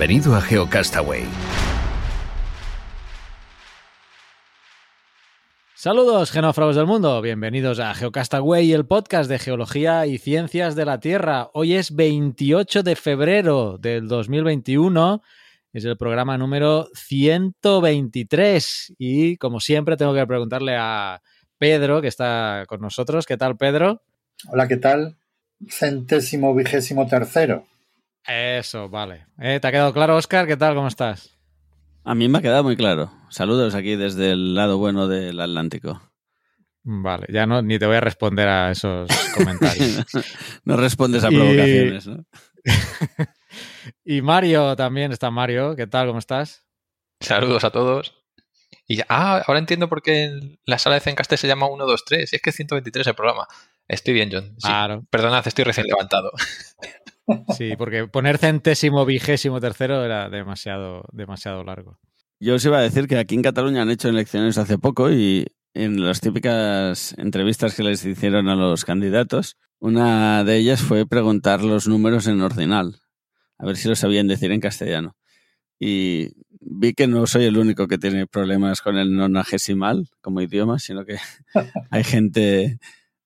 Bienvenido a GeoCastaway. Saludos, genófragos del mundo. Bienvenidos a GeoCastaway, el podcast de geología y ciencias de la Tierra. Hoy es 28 de febrero del 2021. Es el programa número 123. Y como siempre, tengo que preguntarle a Pedro, que está con nosotros. ¿Qué tal, Pedro? Hola, ¿qué tal? Centésimo vigésimo tercero. Eso, vale. Eh, ¿Te ha quedado claro, Oscar? ¿Qué tal? ¿Cómo estás? A mí me ha quedado muy claro. Saludos aquí desde el lado bueno del Atlántico. Vale, ya no ni te voy a responder a esos comentarios. no respondes a provocaciones, ¿no? y Mario también está Mario. ¿Qué tal? ¿Cómo estás? Saludos a todos. Y ah, ahora entiendo por qué la sala de Zencaste se llama 123. Es que es 123 el programa. Estoy bien, John. Claro. Perdonad, estoy recién levantado. Sí, porque poner centésimo vigésimo tercero era demasiado, demasiado largo. Yo os iba a decir que aquí en Cataluña han hecho elecciones hace poco y en las típicas entrevistas que les hicieron a los candidatos, una de ellas fue preguntar los números en ordinal, a ver si lo sabían decir en castellano. Y vi que no soy el único que tiene problemas con el nonagesimal como idioma, sino que hay gente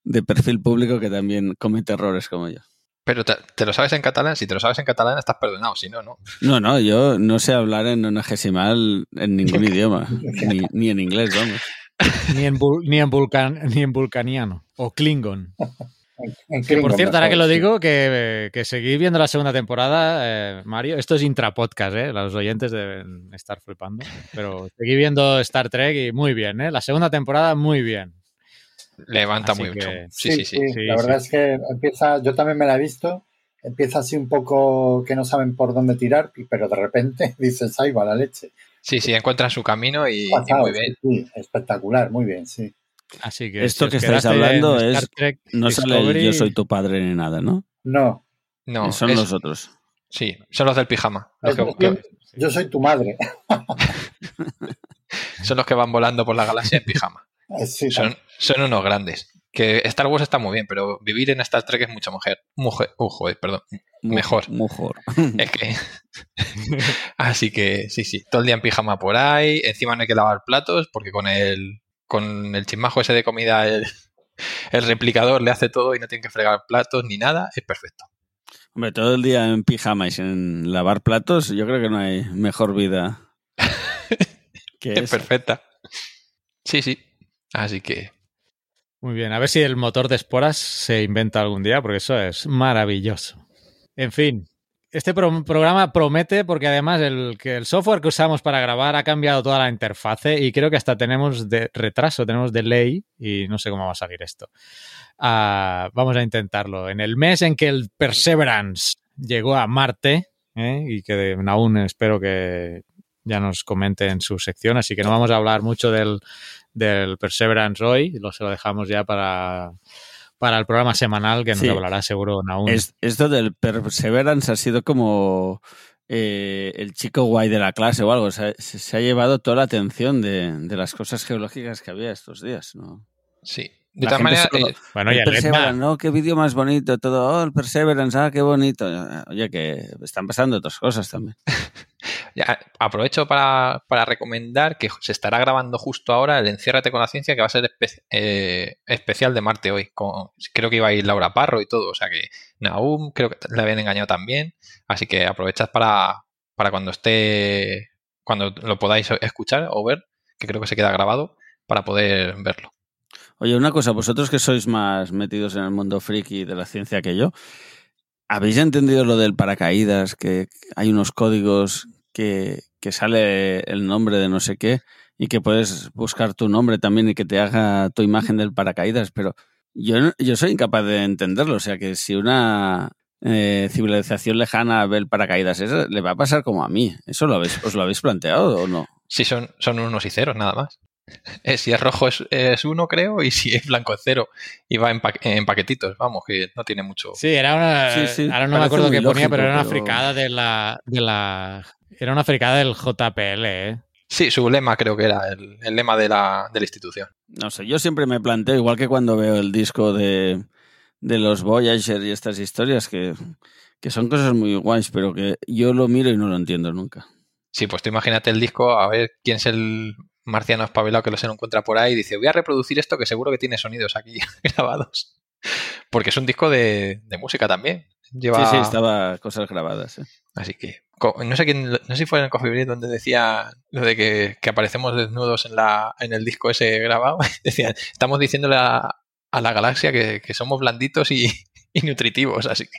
de perfil público que también comete errores como yo. Pero te, lo sabes en catalán, si te lo sabes en catalán estás perdonado, si no, no. No, no, yo no sé hablar en nonagesimal en ningún idioma, ni, en inglés, vamos. Ni en, ni, en vulcan, ni en vulcaniano o klingon. por cierto, ahora que lo digo, que, que seguí viendo la segunda temporada, eh, Mario. Esto es intrapodcast, ¿eh? Los oyentes deben estar flipando. Pero seguí viendo Star Trek y muy bien, ¿eh? La segunda temporada, muy bien. Levanta muy mucho. Sí sí, sí, La verdad es que empieza, yo también me la he visto, empieza así un poco que no saben por dónde tirar, pero de repente dices, ahí va la leche. Sí, sí, encuentra su camino y, muy bien. Sí, espectacular, muy bien, sí. Así que esto que estáis hablando es no sale yo soy tu padre ni nada, ¿no? No. No, son los otros. Sí, son los del pijama. yo soy tu madre. son los que van volando por la galaxia en pijama. Son, son, unos grandes. Que Star Wars está muy bien, pero vivir en Star Trek es mucho mujer. Mujer, uh, perdón. Mejor. Mejor. Es que. Así que sí, sí. Todo el día en pijama por ahí. Encima no hay que lavar platos porque con el, con el chismajo ese de comida, el, el replicador le hace todo y no tiene que fregar platos ni nada. Es perfecto. Hombre, todo el día en pijama y sin lavar platos, yo creo que no hay mejor vida que es perfecta. Sí, sí. Así que. Muy bien, a ver si el motor de esporas se inventa algún día, porque eso es maravilloso. En fin, este programa promete porque además el, software que usamos para grabar ha cambiado toda la interfase y creo que hasta tenemos de retraso, tenemos delay y no sé cómo va a salir esto. Ah, vamos a intentarlo. En el mes en que el Perseverance llegó a Marte, ¿eh? y que aún espero que ya nos comente en su sección, así que no vamos a hablar mucho del, del Perseverance hoy, lo, se lo dejamos ya para, para el programa semanal que nos hablará seguro aún. esto del Perseverance ha sido como eh, el chico guay de la clase o algo. Se, se ha llevado toda la atención de, de, las cosas geológicas que había estos días, ¿no? Sí, de todas maneras, eh, bueno, el Perseverance, ¿no? Qué vídeo más bonito, todo, oh, el Perseverance, ah, qué bonito. Oye, que están pasando otras cosas también. ya, aprovecho para, para, recomendar que se estará grabando justo ahora el Enciérrate con la Ciencia, que va a ser eh, especial de Marte hoy. creo que iba a ir Laura Parro y todo, o sea que Naum creo que le habían engañado también. Así que aprovechad para, para cuando esté, cuando lo podáis escuchar o ver, que creo que se queda grabado, para poder verlo. Oye, una cosa, vosotros que sois más metidos en el mundo friki de la ciencia que yo, ¿habéis entendido lo del paracaídas? Que hay unos códigos que, que sale el nombre de no sé qué y que puedes buscar tu nombre también y que te haga tu imagen del paracaídas, pero yo, yo soy incapaz de entenderlo. O sea, que si una eh, civilización lejana ve el paracaídas, ese, le va a pasar como a mí. ¿Eso lo habéis, os lo habéis planteado o no? Sí, son, son unos y ceros, nada más. Eh, si es rojo es, es uno, creo, y si es blanco es cero. Y va en, pa- en paquetitos, vamos, que no tiene mucho. Sí, era una. Sí, sí, ahora no me acuerdo qué ponía, pero era una pero- fricada de la, de la. Era una fricada del JPL, ¿eh? Sí, su lema creo que era el, el lema de la, de la institución. No sé, yo siempre me planteo, igual que cuando veo el disco de, de los Voyager y estas historias, que, que son cosas muy guays, pero que yo lo miro y no lo entiendo nunca. Sí, pues tú imagínate el disco, a ver quién es el marciano espabilado que lo se lo encuentra por ahí y dice, voy a reproducir esto que seguro que tiene sonidos aquí grabados. Porque es un disco de, de música también. Lleva... Sí, sí, estaba cosas grabadas. ¿eh? Así que no sé quién, no sé si fue en el Coffee Break donde decía lo de que, que aparecemos desnudos en la en el disco ese grabado. Decían, estamos diciéndole a, a la galaxia que, que somos blanditos y, y nutritivos, así que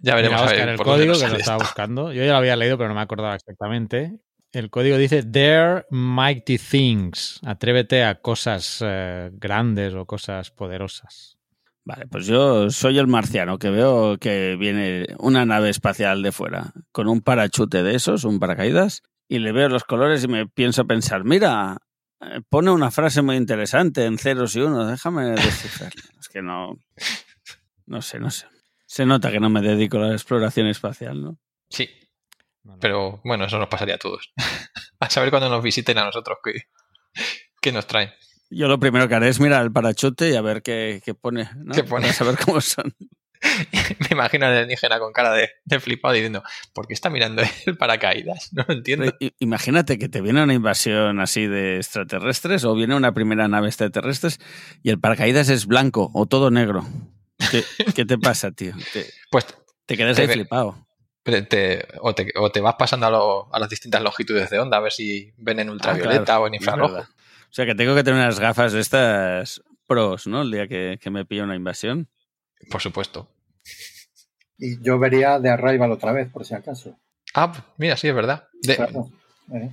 ya veremos Mira, a ver el código que lo estaba esto. buscando. Yo ya lo había leído, pero no me acordaba exactamente. El código dice Dare Mighty Things. Atrévete a cosas eh, grandes o cosas poderosas. Vale, pues yo soy el marciano que veo que viene una nave espacial de fuera con un parachute de esos, un paracaídas, y le veo los colores y me pienso pensar, mira, eh, pone una frase muy interesante en ceros y unos, déjame descifrarla. Es que no, no sé, no sé. Se nota que no me dedico a la exploración espacial, ¿no? Sí, No, no. pero bueno, eso nos pasaría a todos. a saber cuando nos visiten a nosotros qué, qué nos traen. Yo lo primero que haré es mirar el parachute y a ver qué, qué pone, ¿no? ¿Qué pone? Para saber cómo son. Me imagino al alienígena con cara de, de flipado diciendo, ¿por qué está mirando el paracaídas? No lo entiendo. Imagínate que te viene una invasión así de extraterrestres o viene una primera nave extraterrestre y el paracaídas es blanco o todo negro. ¿Qué, qué te pasa, tío? Te, Pues te quedas Te ahí ve- flipado. Te- te- o, te, o te vas pasando a, lo- a las distintas longitudes de onda a ver si ven en ultravioleta Ah, claro, o en infrarrojo. O sea que tengo que tener unas gafas de estas pros, ¿no? El día que, que me pilla una invasión. Por supuesto. Y yo vería de Arrival otra vez, por si acaso. Ah, mira, sí, es verdad. De, Claro. Eh,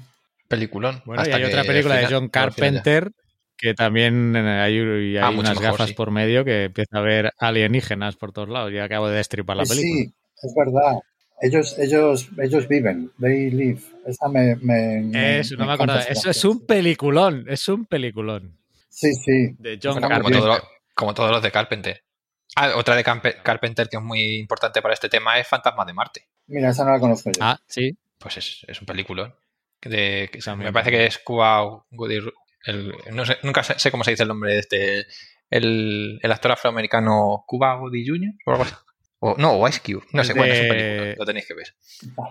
Peliculón. Bueno, y Hasta hay que otra película de John. Carpenter que también eh, hay, Ah, unas mejor, gafas sí. por medio que empieza a ver alienígenas por todos lados. Ya acabo de destripar la sí, película. sí, es verdad. Ellos, ellos, ellos viven. They live. Esa me, me, no me esa Eso es un peliculón. Es un peliculón. Sí, sí. De John Bueno, como, Carpenter. todo lo- como todos los de Carpenter. Ah, otra de Carpenter que es muy importante para este tema es Fantasma de Marte. Mira, esa no la conozco yo. Ah, sí. Pues es, es un peliculón. De, que- También. me parece que es Cuba el- no sé, nunca sé, sé cómo se dice el nombre de este. El, el actor afroamericano Cuba Gooding Jr. o algo así. O, no, o Ice Cube. No sé, bueno, es un De- película, lo tenéis que ver.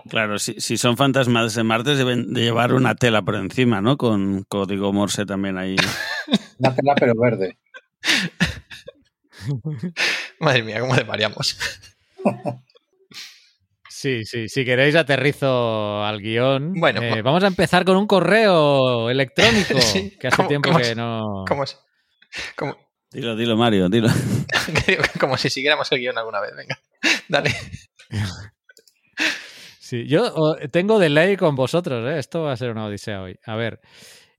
Claro, si, si son fantasmas de Marte deben de llevar una tela por encima, ¿no? Con código Morse también ahí. Una tela pero verde. Madre mía, cómo desvariamos. Sí, sí. Si queréis aterrizo al guion. Bueno, Eh, pues- vamos a empezar con un correo electrónico Sí, que hace ¿cómo- tiempo cómo que es? no. Como, si- como, Dilo, dilo, Mario, dilo. como si siguiéramos el guion alguna vez. Venga, dale. Sí, yo oh, tengo delay con vosotros, ¿eh? Esto va a ser una odisea hoy. A ver,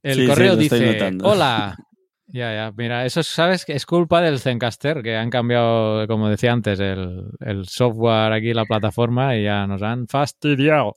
el Sí, correo dice, hola. Ya, ya, mira, eso sabes que es culpa del Zencaster, que han cambiado, como decía antes, el, el software aquí, la plataforma, y ya nos han fastidiado.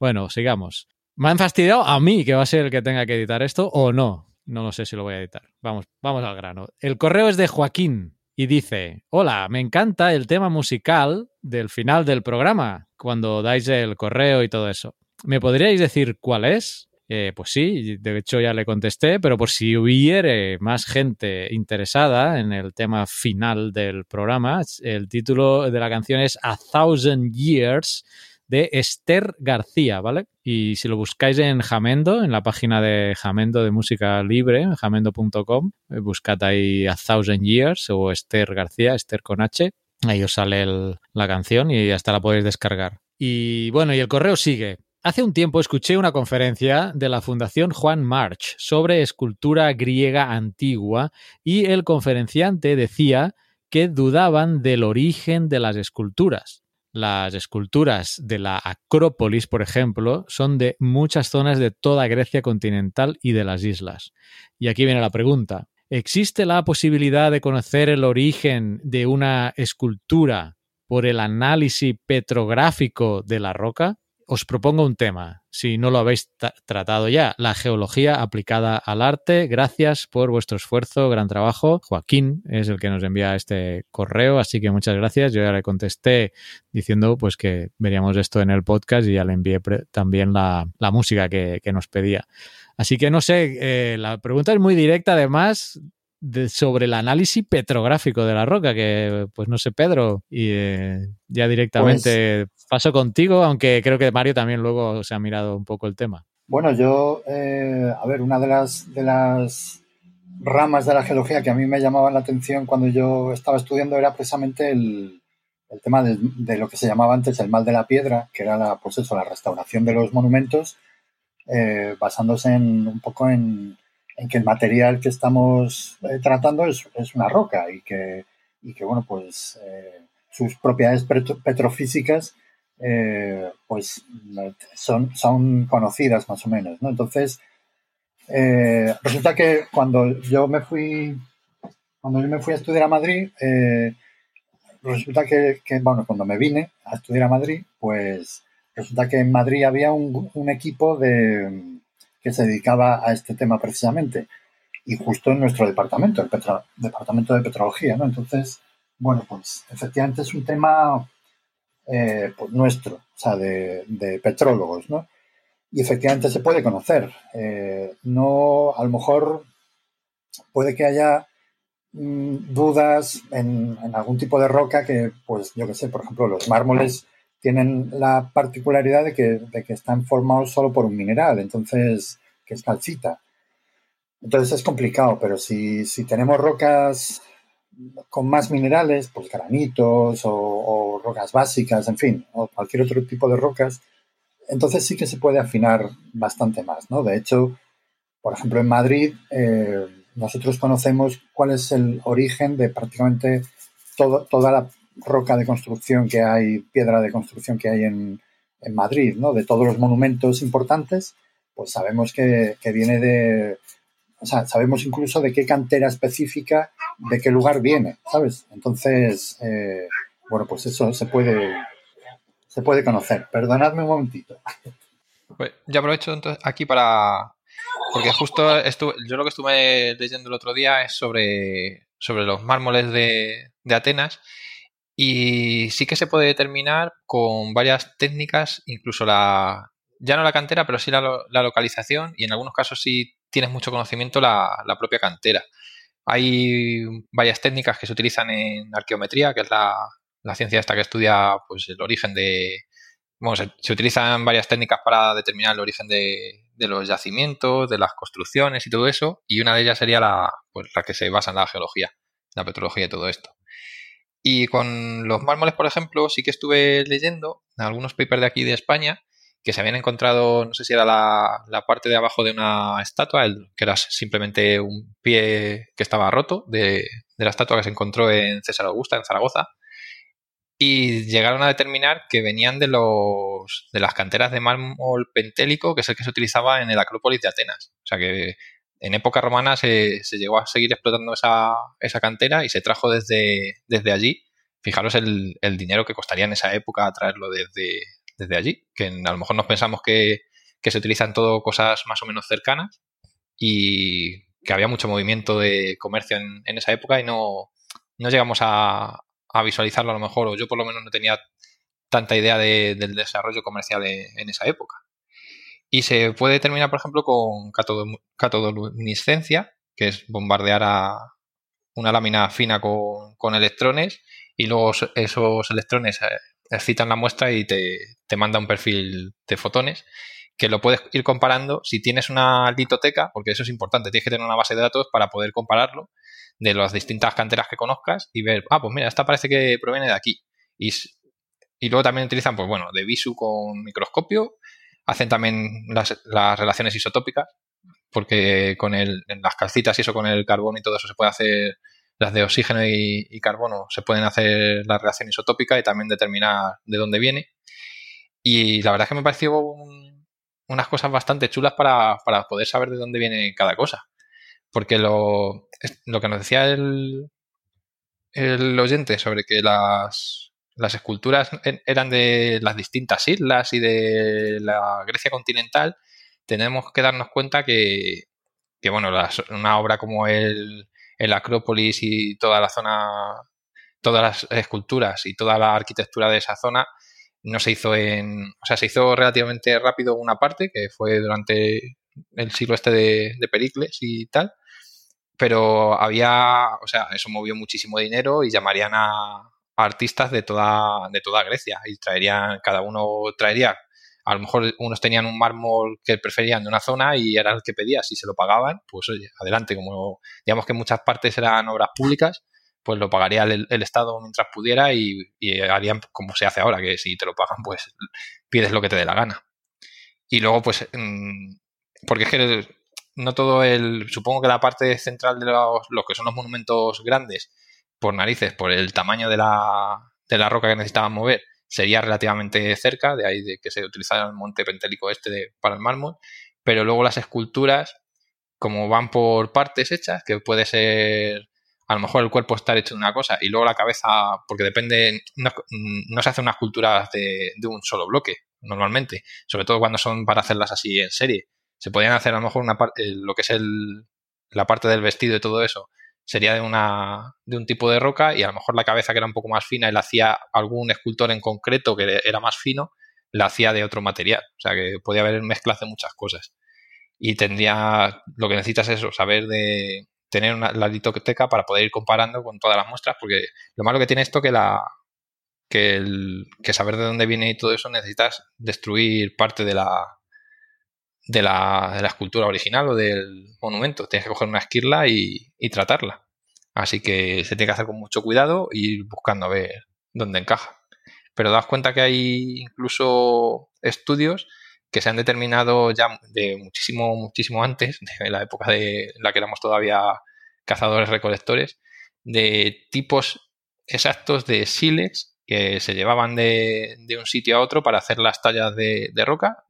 Bueno, sigamos. Me han fastidiado a mí, que va a ser el que tenga que editar esto, o no. No lo sé si lo voy a editar. Vamos, vamos al grano. El correo es de Joaquín y dice, hola, me encanta el tema musical del final del programa, cuando dais el correo y todo eso. ¿Me podríais decir cuál es? Eh, pues sí, de hecho ya le contesté, pero por si hubiere más gente interesada en el tema final del programa, el título de la canción es A Thousand Years de Esther García, ¿vale? Y si lo buscáis en Jamendo, en la página de Jamendo de música libre, jamendo.com, eh, buscad ahí A Thousand Years o Esther García, Esther con H, ahí os sale la canción y hasta la podéis descargar. Y bueno, y el correo sigue. Hace un tiempo escuché una conferencia de la Fundación Juan March sobre escultura griega antigua y el conferenciante decía que dudaban del origen de las esculturas. Las esculturas de la Acrópolis, por ejemplo, son de muchas zonas de toda Grecia continental y de las islas. Y aquí viene la pregunta. ¿Existe la posibilidad de conocer el origen de una escultura por el análisis petrográfico de la roca? Os propongo un tema, si no lo habéis tratado ya, la geología aplicada al arte. Gracias por vuestro esfuerzo, gran trabajo. Joaquín es el que nos envía este correo, así que muchas gracias. Yo ya le contesté diciendo pues que veríamos esto en el podcast y ya le envié también la, música que, nos pedía. Así que no sé, eh, la pregunta es muy directa además sobre el análisis petrográfico de la roca, que pues no sé, Pedro, y eh, ya directamente pues paso contigo, aunque creo que Mario también luego se ha mirado un poco el tema. Bueno, yo, eh, a ver, una de las, de las ramas de la geología que a mí me llamaban la atención cuando yo estaba estudiando era precisamente el, tema de, lo que se llamaba antes el mal de la piedra, que era la, pues eso, la restauración de los monumentos, eh, basándose en, un poco en, en que el material que estamos eh, tratando es, una roca y que, que bueno, pues eh, sus propiedades petrofísicas eh, pues son, son conocidas más o menos, ¿no? Entonces, resulta que cuando yo me fui, cuando yo me fui a estudiar a Madrid, resulta que, bueno, cuando me vine a estudiar a Madrid, pues resulta que en Madrid había un equipo de que se dedicaba a este tema precisamente. Y justo en nuestro departamento, el departamento de petrología, ¿no? Entonces, bueno, pues efectivamente es un tema eh, pues nuestro, o sea, de, petrólogos, ¿no? Y efectivamente se puede conocer. Eh, no, a lo mejor puede que haya mm, dudas en, algún tipo de roca que, pues, yo qué sé, por ejemplo, los mármoles tienen la particularidad de que, están formados solo por un mineral, entonces, que es calcita. Entonces es complicado, pero si, tenemos rocas con más minerales, pues granitos o, rocas básicas, en fin, o cualquier otro tipo de rocas, entonces sí que se puede afinar bastante más, ¿no? De hecho, por ejemplo, en Madrid eh, nosotros conocemos cuál es el origen de prácticamente todo, toda la roca de construcción que hay, piedra de construcción que hay en, Madrid, ¿no? De todos los monumentos importantes, pues sabemos que, viene de, o sea, sabemos incluso de qué cantera específica, de qué lugar viene, ¿sabes? Entonces, eh, bueno, pues eso se puede, se puede conocer. Perdonadme un momentito. Pues yo aprovecho entonces aquí para, porque justo estuve, yo lo que estuve leyendo el otro día es sobre, sobre los mármoles de, de Atenas y sí que se puede determinar con varias técnicas, incluso la, ya no la cantera, pero sí la, localización y en algunos casos sí tienes mucho conocimiento la, la, propia cantera. Hay varias técnicas que se utilizan en arqueometría, que es la, la ciencia esta que estudia pues el origen de... Bueno, se, utilizan varias técnicas para determinar el origen de, de, los yacimientos, de las construcciones y todo eso, y una de ellas sería la, pues, la que se basa en la geología, la petrología y todo esto. Y con los mármoles, por ejemplo, sí que estuve leyendo algunos papers de aquí de España que se habían encontrado, no sé si era la, parte de abajo de una estatua, que era simplemente un pie que estaba roto de, la estatua que se encontró en César Augusta, en Zaragoza, y llegaron a determinar que venían de, los, de las canteras de mármol pentélico, que es el que se utilizaba en el Acrópolis de Atenas. O sea que en época romana se, llegó a seguir explotando esa, esa, cantera y se trajo desde, desde allí. Fijaros el, dinero que costaría en esa época traerlo desde, desde allí, que a lo mejor nos pensamos que, se utilizan todo cosas más o menos cercanas y que había mucho movimiento de comercio en, esa época y no, no llegamos a, visualizarlo a lo mejor, o yo por lo menos no tenía tanta idea del desarrollo comercial en esa época. Y se puede determinar, por ejemplo, con catodoluminiscencia, que es bombardear a una lámina fina con, electrones y luego esos electrones eh, excitan la muestra y te, manda un perfil de fotones que lo puedes ir comparando si tienes una litoteca, porque eso es importante, tienes que tener una base de datos para poder compararlo de las distintas canteras que conozcas y ver, ah, pues mira, esta parece que proviene de aquí. Y, y luego también utilizan, pues bueno, de visu con microscopio hacen también las, relaciones isotópicas, porque con el, en las calcitas y eso con el carbón y todo eso se puede hacer las de oxígeno y, carbono se pueden hacer la reacción isotópica y también determinar de dónde viene. Y la verdad es que me pareció unas cosas bastante chulas para, poder saber de dónde viene cada cosa. Porque lo, lo que nos decía el, el oyente sobre que las, las esculturas eran de las distintas islas y de la Grecia continental, tenemos que darnos cuenta que, que bueno, una obra como el, el Acrópolis y toda la zona, todas las esculturas y toda la arquitectura de esa zona no se hizo en, o sea, se hizo relativamente rápido una parte que fue durante el siglo este de, de Pericles y tal, pero había, o sea, eso movió muchísimo dinero y llamarían a, artistas de toda, de toda Grecia y traerían, cada uno traería, a lo mejor unos tenían un mármol que preferían de una zona y era el que pedía, si se lo pagaban, pues oye, adelante, como digamos que muchas partes eran obras públicas, pues lo pagaría el, Estado mientras pudiera y, harían como se hace ahora, que si te lo pagan, pues pides lo que te dé la gana. Y luego, pues, mm, porque es que no todo el, supongo que la parte central de los, los que son los monumentos grandes, por narices, por el tamaño de la, de la roca que necesitaban mover, sería relativamente cerca, de ahí de que se utilizara el monte pentélico este para el mármol, pero luego las esculturas, como van por partes hechas, que puede ser a lo mejor el cuerpo estar hecho de una cosa y luego la cabeza, porque depende, no, se hace una escultura de, de, un solo bloque normalmente, sobre todo cuando son para hacerlas así en serie. Se podrían hacer a lo mejor una lo que es el, la parte del vestido y todo eso, sería de, una, de un tipo de roca y a lo mejor la cabeza que era un poco más fina y la hacía algún escultor en concreto que era más fino, la hacía de otro material. O sea que podía haber mezclas de muchas cosas. Y tendría, lo que necesitas es eso, saber de tener una, la litoteca para poder ir comparando con todas las muestras, porque lo malo que tiene esto que la que, el, que saber de dónde viene y todo eso necesitas destruir parte de la, de la, de la, escultura original o del monumento. Tienes que coger una esquirla y, y, tratarla. Así que se tiene que hacer con mucho cuidado y ir buscando a ver dónde encaja. Pero das cuenta que hay incluso estudios que se han determinado ya de muchísimo, muchísimo antes, de la época de la que éramos todavía cazadores recolectores, de tipos exactos de sílex que se llevaban de, de, un sitio a otro para hacer las tallas de, de roca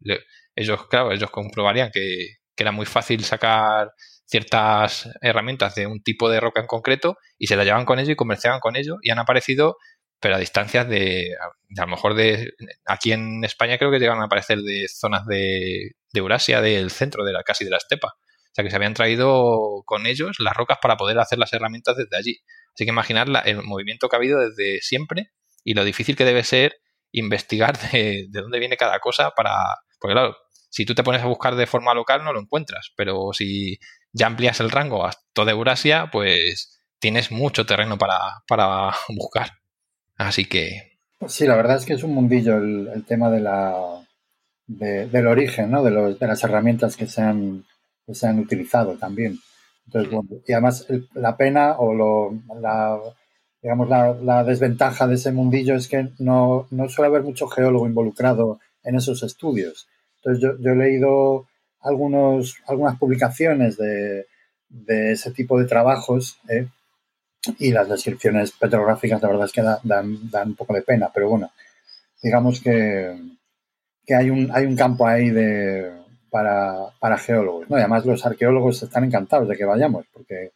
ellos, claro, ellos comprobarían que, era muy fácil sacar ciertas herramientas de un tipo de roca en concreto y se las llevaban con ello y comerciaban con ello y han aparecido pero a distancias de, a lo mejor de aquí en España creo que llegan a aparecer de zonas de, de Eurasia, del centro de la casi de la estepa. O sea que se habían traído con ellos las rocas para poder hacer las herramientas desde allí. Así que imaginar el movimiento que ha habido desde siempre y lo difícil que debe ser investigar de, de dónde viene cada cosa para, porque claro, si tú te pones a buscar de forma local no lo encuentras, pero si ya amplías el rango a toda Eurasia, pues tienes mucho terreno para, buscar. Así que... Sí, la verdad es que es un mundillo el, tema de la, del origen, ¿no? De, los, de, las herramientas que se han, se han utilizado también. Entonces, y además la pena o lo, la, digamos, la, la, desventaja de ese mundillo es que no, no suele haber mucho geólogo involucrado en esos estudios. Entonces yo, he leído algunos, algunas publicaciones de, ese tipo de trabajos ¿eh? y las descripciones petrográficas la verdad es que dan, un poco de pena, pero bueno, digamos que, hay, un, hay un campo ahí de, para, geólogos. ¿no? Y además los arqueólogos están encantados de que vayamos porque,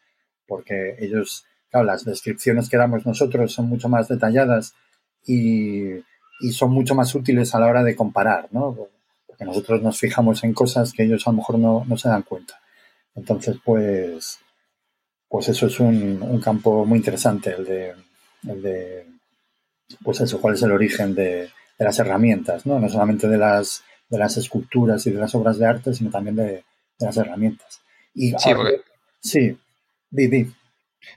porque ellos, claro, las descripciones que damos nosotros son mucho más detalladas y, y son mucho más útiles a la hora de comparar, ¿no? porque nosotros nos fijamos en cosas que ellos a lo mejor no, se dan cuenta. Entonces, pues, pues eso es un, campo muy interesante, el de, el de, pues eso, cuál es el origen de, las herramientas, ¿no? No solamente de las, de las esculturas y de las obras de arte, sino también de, las herramientas. Y sí, sí, di,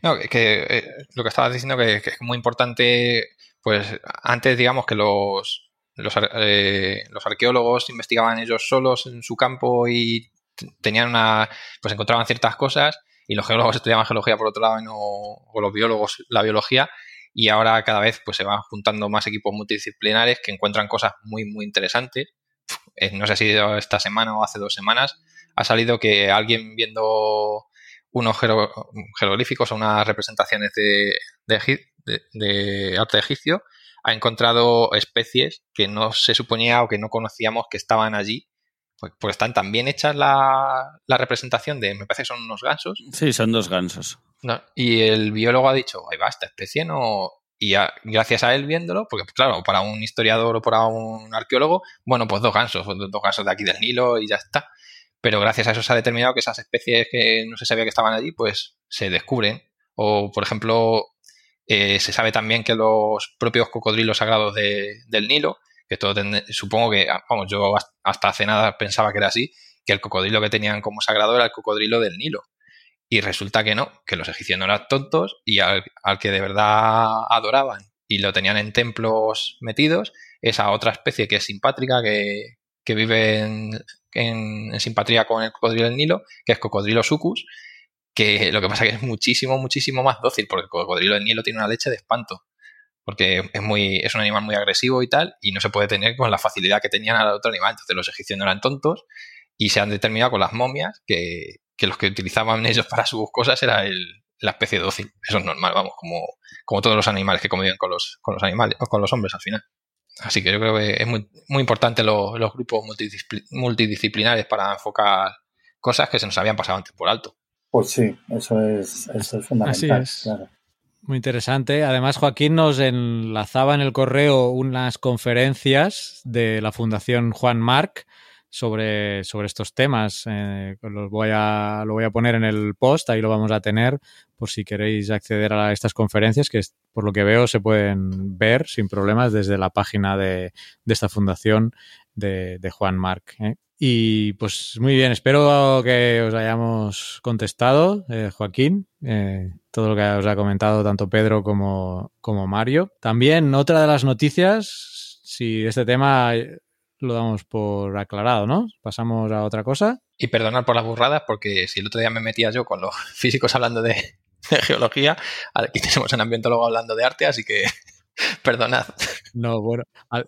No, que eh, lo que estabas diciendo que, que, es muy importante, pues antes digamos que los, los, eh, los arqueólogos investigaban ellos solos en su campo y tenían una, pues encontraban ciertas cosas y los geólogos estudiaban geología por otro lado o los biólogos la biología y ahora cada vez pues se van juntando más equipos multidisciplinares que encuentran cosas muy muy interesantes. Eh, no sé si esta semana o hace dos semanas ha salido que alguien viendo unos jeroglíficos o unas representaciones de, de, arte egipcio, ha encontrado especies que no se suponía o que no conocíamos que estaban allí. Pues, pues están tan bien hechas la, la, representación de, me parece que son unos gansos. Sí, son dos gansos. y el biólogo ha dicho, ahí va, esta especie no, y gracias a él viéndolo, porque pues, claro, para un historiador o para un arqueólogo, bueno, pues dos gansos, dos gansos de aquí del Nilo y ya está. Pero gracias a eso se ha determinado que esas especies que no se sabía que estaban allí, pues se descubren. O, por ejemplo, eh, se sabe también que los propios cocodrilos sagrados del Nilo, que todo supongo que, vamos, yo hasta hace nada pensaba que era así, que el cocodrilo que tenían como sagrado era el cocodrilo del Nilo. Y resulta que no, que los egipcios no eran tontos y al, que de verdad adoraban y lo tenían en templos metidos, esa otra especie que es simpátrica, que, vive en, simpatría con el cocodrilo del Nilo, que es cocodrilo sucus, que lo que pasa es que es muchísimo, muchísimo más dócil, porque el cocodrilo del Nilo tiene una leche de espanto, porque es, muy, es un animal muy agresivo y tal, y no se puede tener con la facilidad que tenían al otro animal. Entonces los egipcios no eran tontos y se han determinado con las momias que, que los que utilizaban ellos para sus cosas era el, la especie dócil. Eso es normal, vamos, como, como todos los animales que conviven con los, con los animales o con los hombres al final. Así que yo creo que es muy, muy importante los, los grupos multidisciplinares para enfocar cosas que se nos habían pasado antes por alto. Pues sí, eso es, eso es fundamental. Muy interesante. Además, Joaquín nos enlazaba en el correo unas conferencias de la Fundación Juan Marc sobre, sobre estos temas. Eh, los voy a, lo voy a poner en el post, ahí lo vamos a tener por si queréis acceder a estas conferencias que por lo que veo se pueden ver sin problemas desde la página de, esta fundación de, Juan Marc. ¿eh? Y pues muy bien, espero que os hayamos contestado, eh, Joaquín, eh, todo lo que os ha comentado tanto Pedro como, como Mario. También otra de las noticias, si este tema lo damos por aclarado, ¿no? Pasamos a otra cosa. Y perdonar por las burradas, porque si el otro día me metía yo con los físicos hablando de, geología, aquí tenemos un ambientólogo hablando de arte, así que perdonad. No, bueno.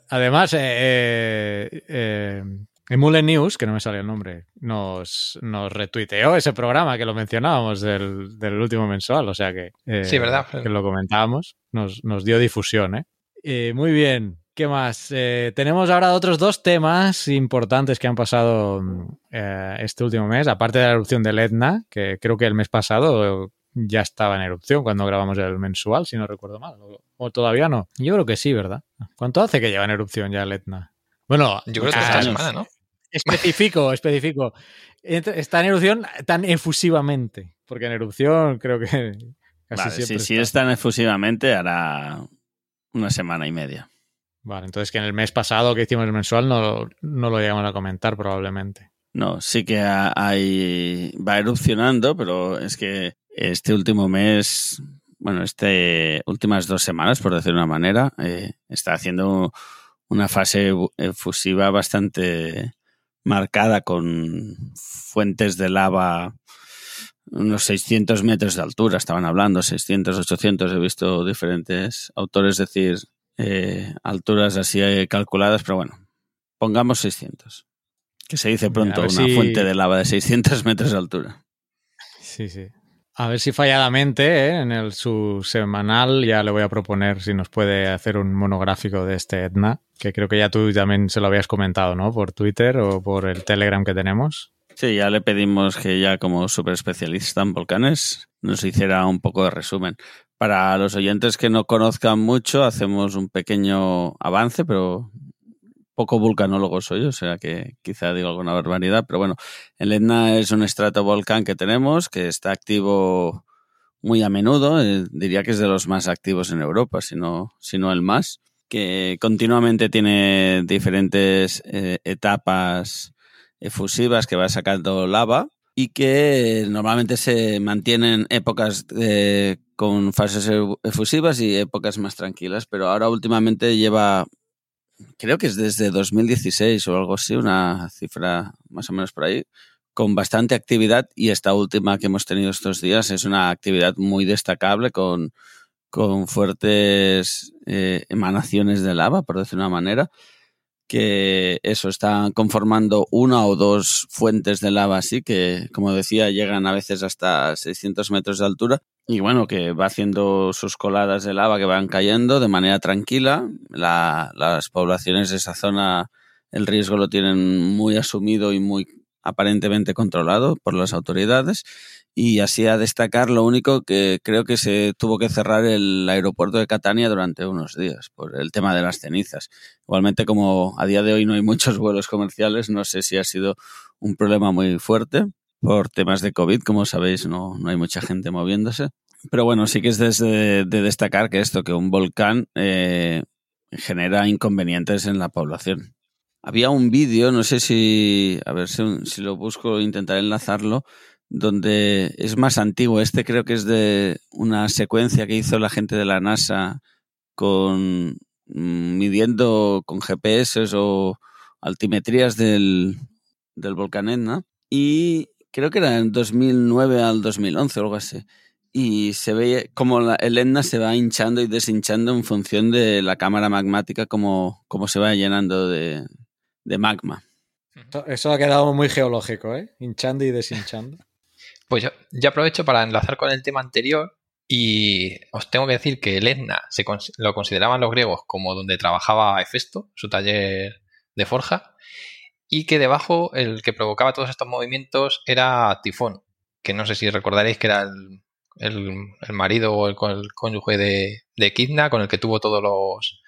Además, eh, eh, Emule News, que no me sale el nombre, nos, nos retuiteó ese programa que lo mencionábamos del, del último mensual, o sea que, eh, sí, ¿verdad? que lo comentábamos, nos, nos dio difusión. ¿eh? eh muy bien, ¿Qué más? Eh, tenemos ahora otros dos temas importantes que han pasado eh, este último mes, aparte de la erupción del Etna, que creo que el mes pasado ya estaba en erupción cuando grabamos el mensual, si no recuerdo mal. O, todavía no. Yo creo que sí, ¿verdad? ¿Cuánto hace que lleva en erupción ya el Etna? Bueno, yo creo que esta semana, ¿no? Especifico, especifico. Está en erupción tan efusivamente, porque en erupción creo que casi siempre. Si, si es tan efusivamente, hará una semana y media. Vale, entonces que en el mes pasado que hicimos el mensual no, no lo llegamos a comentar probablemente. No, sí que hay, va erupcionando, pero es que este último mes, bueno, este últimas dos semanas, por decir de una manera, eh, está haciendo una fase efusiva bastante marcada con fuentes de lava unos 600 metros de altura, estaban hablando, 600, 800, he visto diferentes autores decir eh, alturas así eh, calculadas, pero bueno, pongamos 600. Que se dice pronto una fuente de lava de 600 metros de altura. Sí, sí. A ver si falladamente ¿eh? en el, su semanal ya le voy a proponer si nos puede hacer un monográfico de este Etna, que creo que ya tú también se lo habías comentado, ¿no? Por Twitter o por el Telegram que tenemos. Sí, ya le pedimos que ya como super especialista en volcanes nos hiciera un poco de resumen. Para los oyentes que no conozcan mucho, hacemos un pequeño avance, pero poco vulcanólogo soy, o sea que quizá digo alguna barbaridad, pero bueno, el Etna es un estratovolcán que tenemos que está activo muy a menudo, eh, diría que es de los más activos en Europa, si no, si no el más, que continuamente tiene diferentes eh, etapas efusivas que va sacando lava y que normalmente se mantienen épocas eh, con fases efusivas y épocas más tranquilas, pero ahora últimamente lleva, creo que es desde 2016 o algo así, una cifra más o menos por ahí, con bastante actividad y esta última que hemos tenido estos días es una actividad muy destacable con, con fuertes eh, emanaciones de lava, por decir una manera, que eso está conformando una o dos fuentes de lava así que, como decía, llegan a veces hasta 600 metros de altura y bueno, que va haciendo sus coladas de lava que van cayendo de manera tranquila. las poblaciones de esa zona el riesgo lo tienen muy asumido y muy aparentemente controlado por las autoridades y así a destacar lo único que creo que se tuvo que cerrar el aeropuerto de Catania durante unos días por el tema de las cenizas. Igualmente como a día de hoy no hay muchos vuelos comerciales, no sé si ha sido un problema muy fuerte por temas de COVID, como sabéis no, no hay mucha gente moviéndose. Pero bueno, sí que es de, destacar que esto, que un volcán eh, genera inconvenientes en la población. Había un vídeo, no sé si, a ver si, si lo busco, intentaré enlazarlo, donde es más antiguo. Este creo que es de una secuencia que hizo la gente de la NASA con mm, midiendo con GPS o altimetrías del, del volcán Etna. Y creo que era en 2009 al 2011 o algo así. Y se ve como el Etna se va hinchando y deshinchando en función de la cámara magmática, como, como se va llenando de, de magma. Eso ha quedado muy geológico, ¿eh? Hinchando y deshinchando. Pues ya aprovecho para enlazar con el tema anterior y os tengo que decir que el Etna se, lo consideraban los griegos como donde trabajaba Hefesto, su taller de forja, y que debajo el que provocaba todos estos movimientos era Tifón, que no sé si recordaréis que era el, marido o el, cónyuge de, de Kidna, con el que tuvo todos los,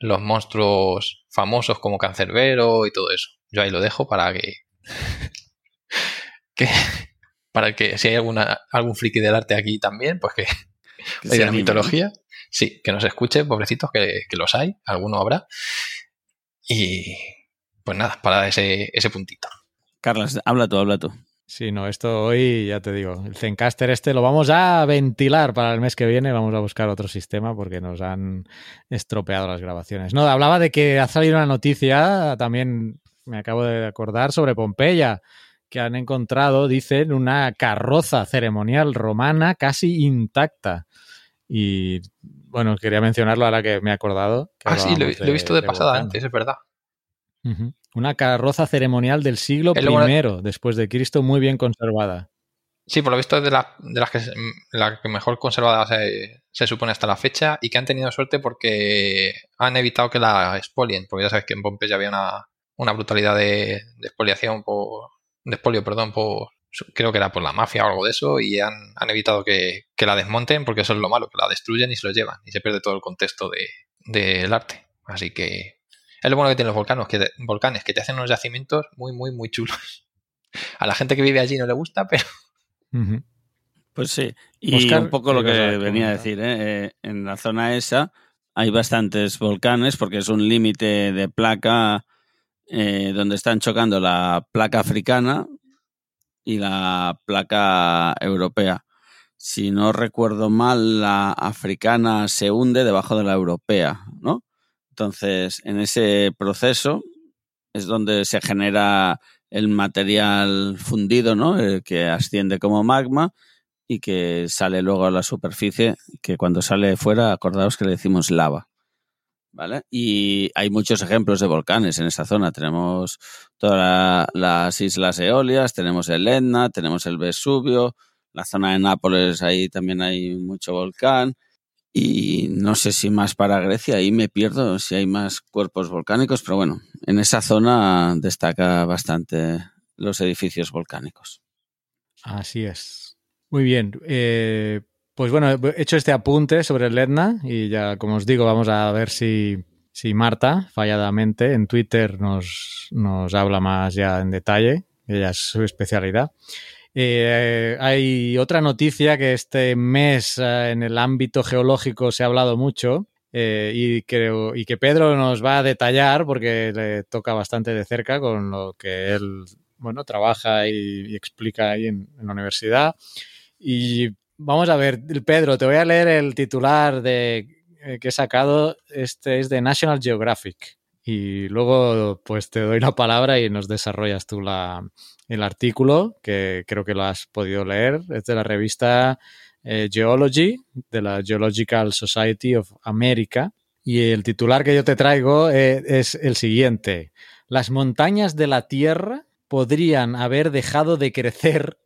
los monstruos famosos como Cancerbero y todo eso. Yo ahí lo dejo para que para que si hay alguna, algún friki del arte aquí también, pues que, que la mitología, sí, que nos escuche, pobrecitos, que, los hay, alguno habrá. Y pues nada, para ese, ese puntito. Carlos, habla tú, habla tú. Sí, no, esto hoy, ya te digo, el Zencaster este lo vamos a ventilar para el mes que viene, vamos a buscar otro sistema porque nos han estropeado las grabaciones. No, hablaba de que ha salido una noticia, también me acabo de acordar, sobre Pompeya, que han encontrado, dicen, una carroza ceremonial romana casi intacta. Y bueno, quería mencionarlo ahora que me he acordado. ah, sí, lo, he visto de, pasada antes, es verdad. Una carroza ceremonial del siglo I después de Cristo, muy bien conservada. Sí, por lo visto es de, de las que, la que mejor conservada se, se, supone hasta la fecha y que han tenido suerte porque han evitado que la expolien, porque ya sabes que en Pompeya había una, una brutalidad de, de expoliación por, de espolio, perdón, por, creo que era por la mafia o algo de eso, y han, evitado que, la desmonten, porque eso es lo malo, que la destruyen y se lo llevan, y se pierde todo el contexto del arte. Así que es lo bueno que tienen los volcanes, que, volcanes, que te hacen unos yacimientos muy, muy, muy chulos. A la gente que vive allí no le gusta, pero... Pues sí, y un poco lo que venía a decir, ¿eh? ¿eh? en la zona esa hay bastantes volcanes porque es un límite de placa eh, donde están chocando la placa africana y la placa europea. Si no recuerdo mal, la africana se hunde debajo de la europea, ¿no? Entonces, en ese proceso es donde se genera el material fundido, ¿no? El que asciende como magma y que sale luego a la superficie, que cuando sale fuera, acordaos que le decimos lava. Y hay muchos ejemplos de volcanes en esa zona. Tenemos todas las islas Eolias, tenemos el Etna, tenemos el Vesubio, la zona de Nápoles, ahí también hay mucho volcán. Y no sé si más para Grecia, ahí me pierdo si hay más cuerpos volcánicos, pero bueno, en esa zona destaca bastante los edificios volcánicos. Así es. Muy bien. Eh, pues bueno, he hecho este apunte sobre el Etna y ya, como os digo, vamos a ver si, si Marta, falladamente, en Twitter nos, nos habla más ya en detalle. Ella es su especialidad. Eh, hay otra noticia que este mes eh, en el ámbito geológico se ha hablado mucho eh, y, creo, y que Pedro nos va a detallar porque le toca bastante de cerca con lo que él bueno, trabaja y, explica ahí en, en, la universidad. Y Vamos a ver, Pedro, te voy a leer el titular de, eh, que he sacado. Este es de National Geographic. Y luego, pues te doy la palabra y nos desarrollas tú la, el artículo, que creo que lo has podido leer. Es de la revista eh, Geology, de la Geological Society of America. Y el titular que yo te traigo eh, es el siguiente. Las montañas de la Tierra podrían haber dejado de crecer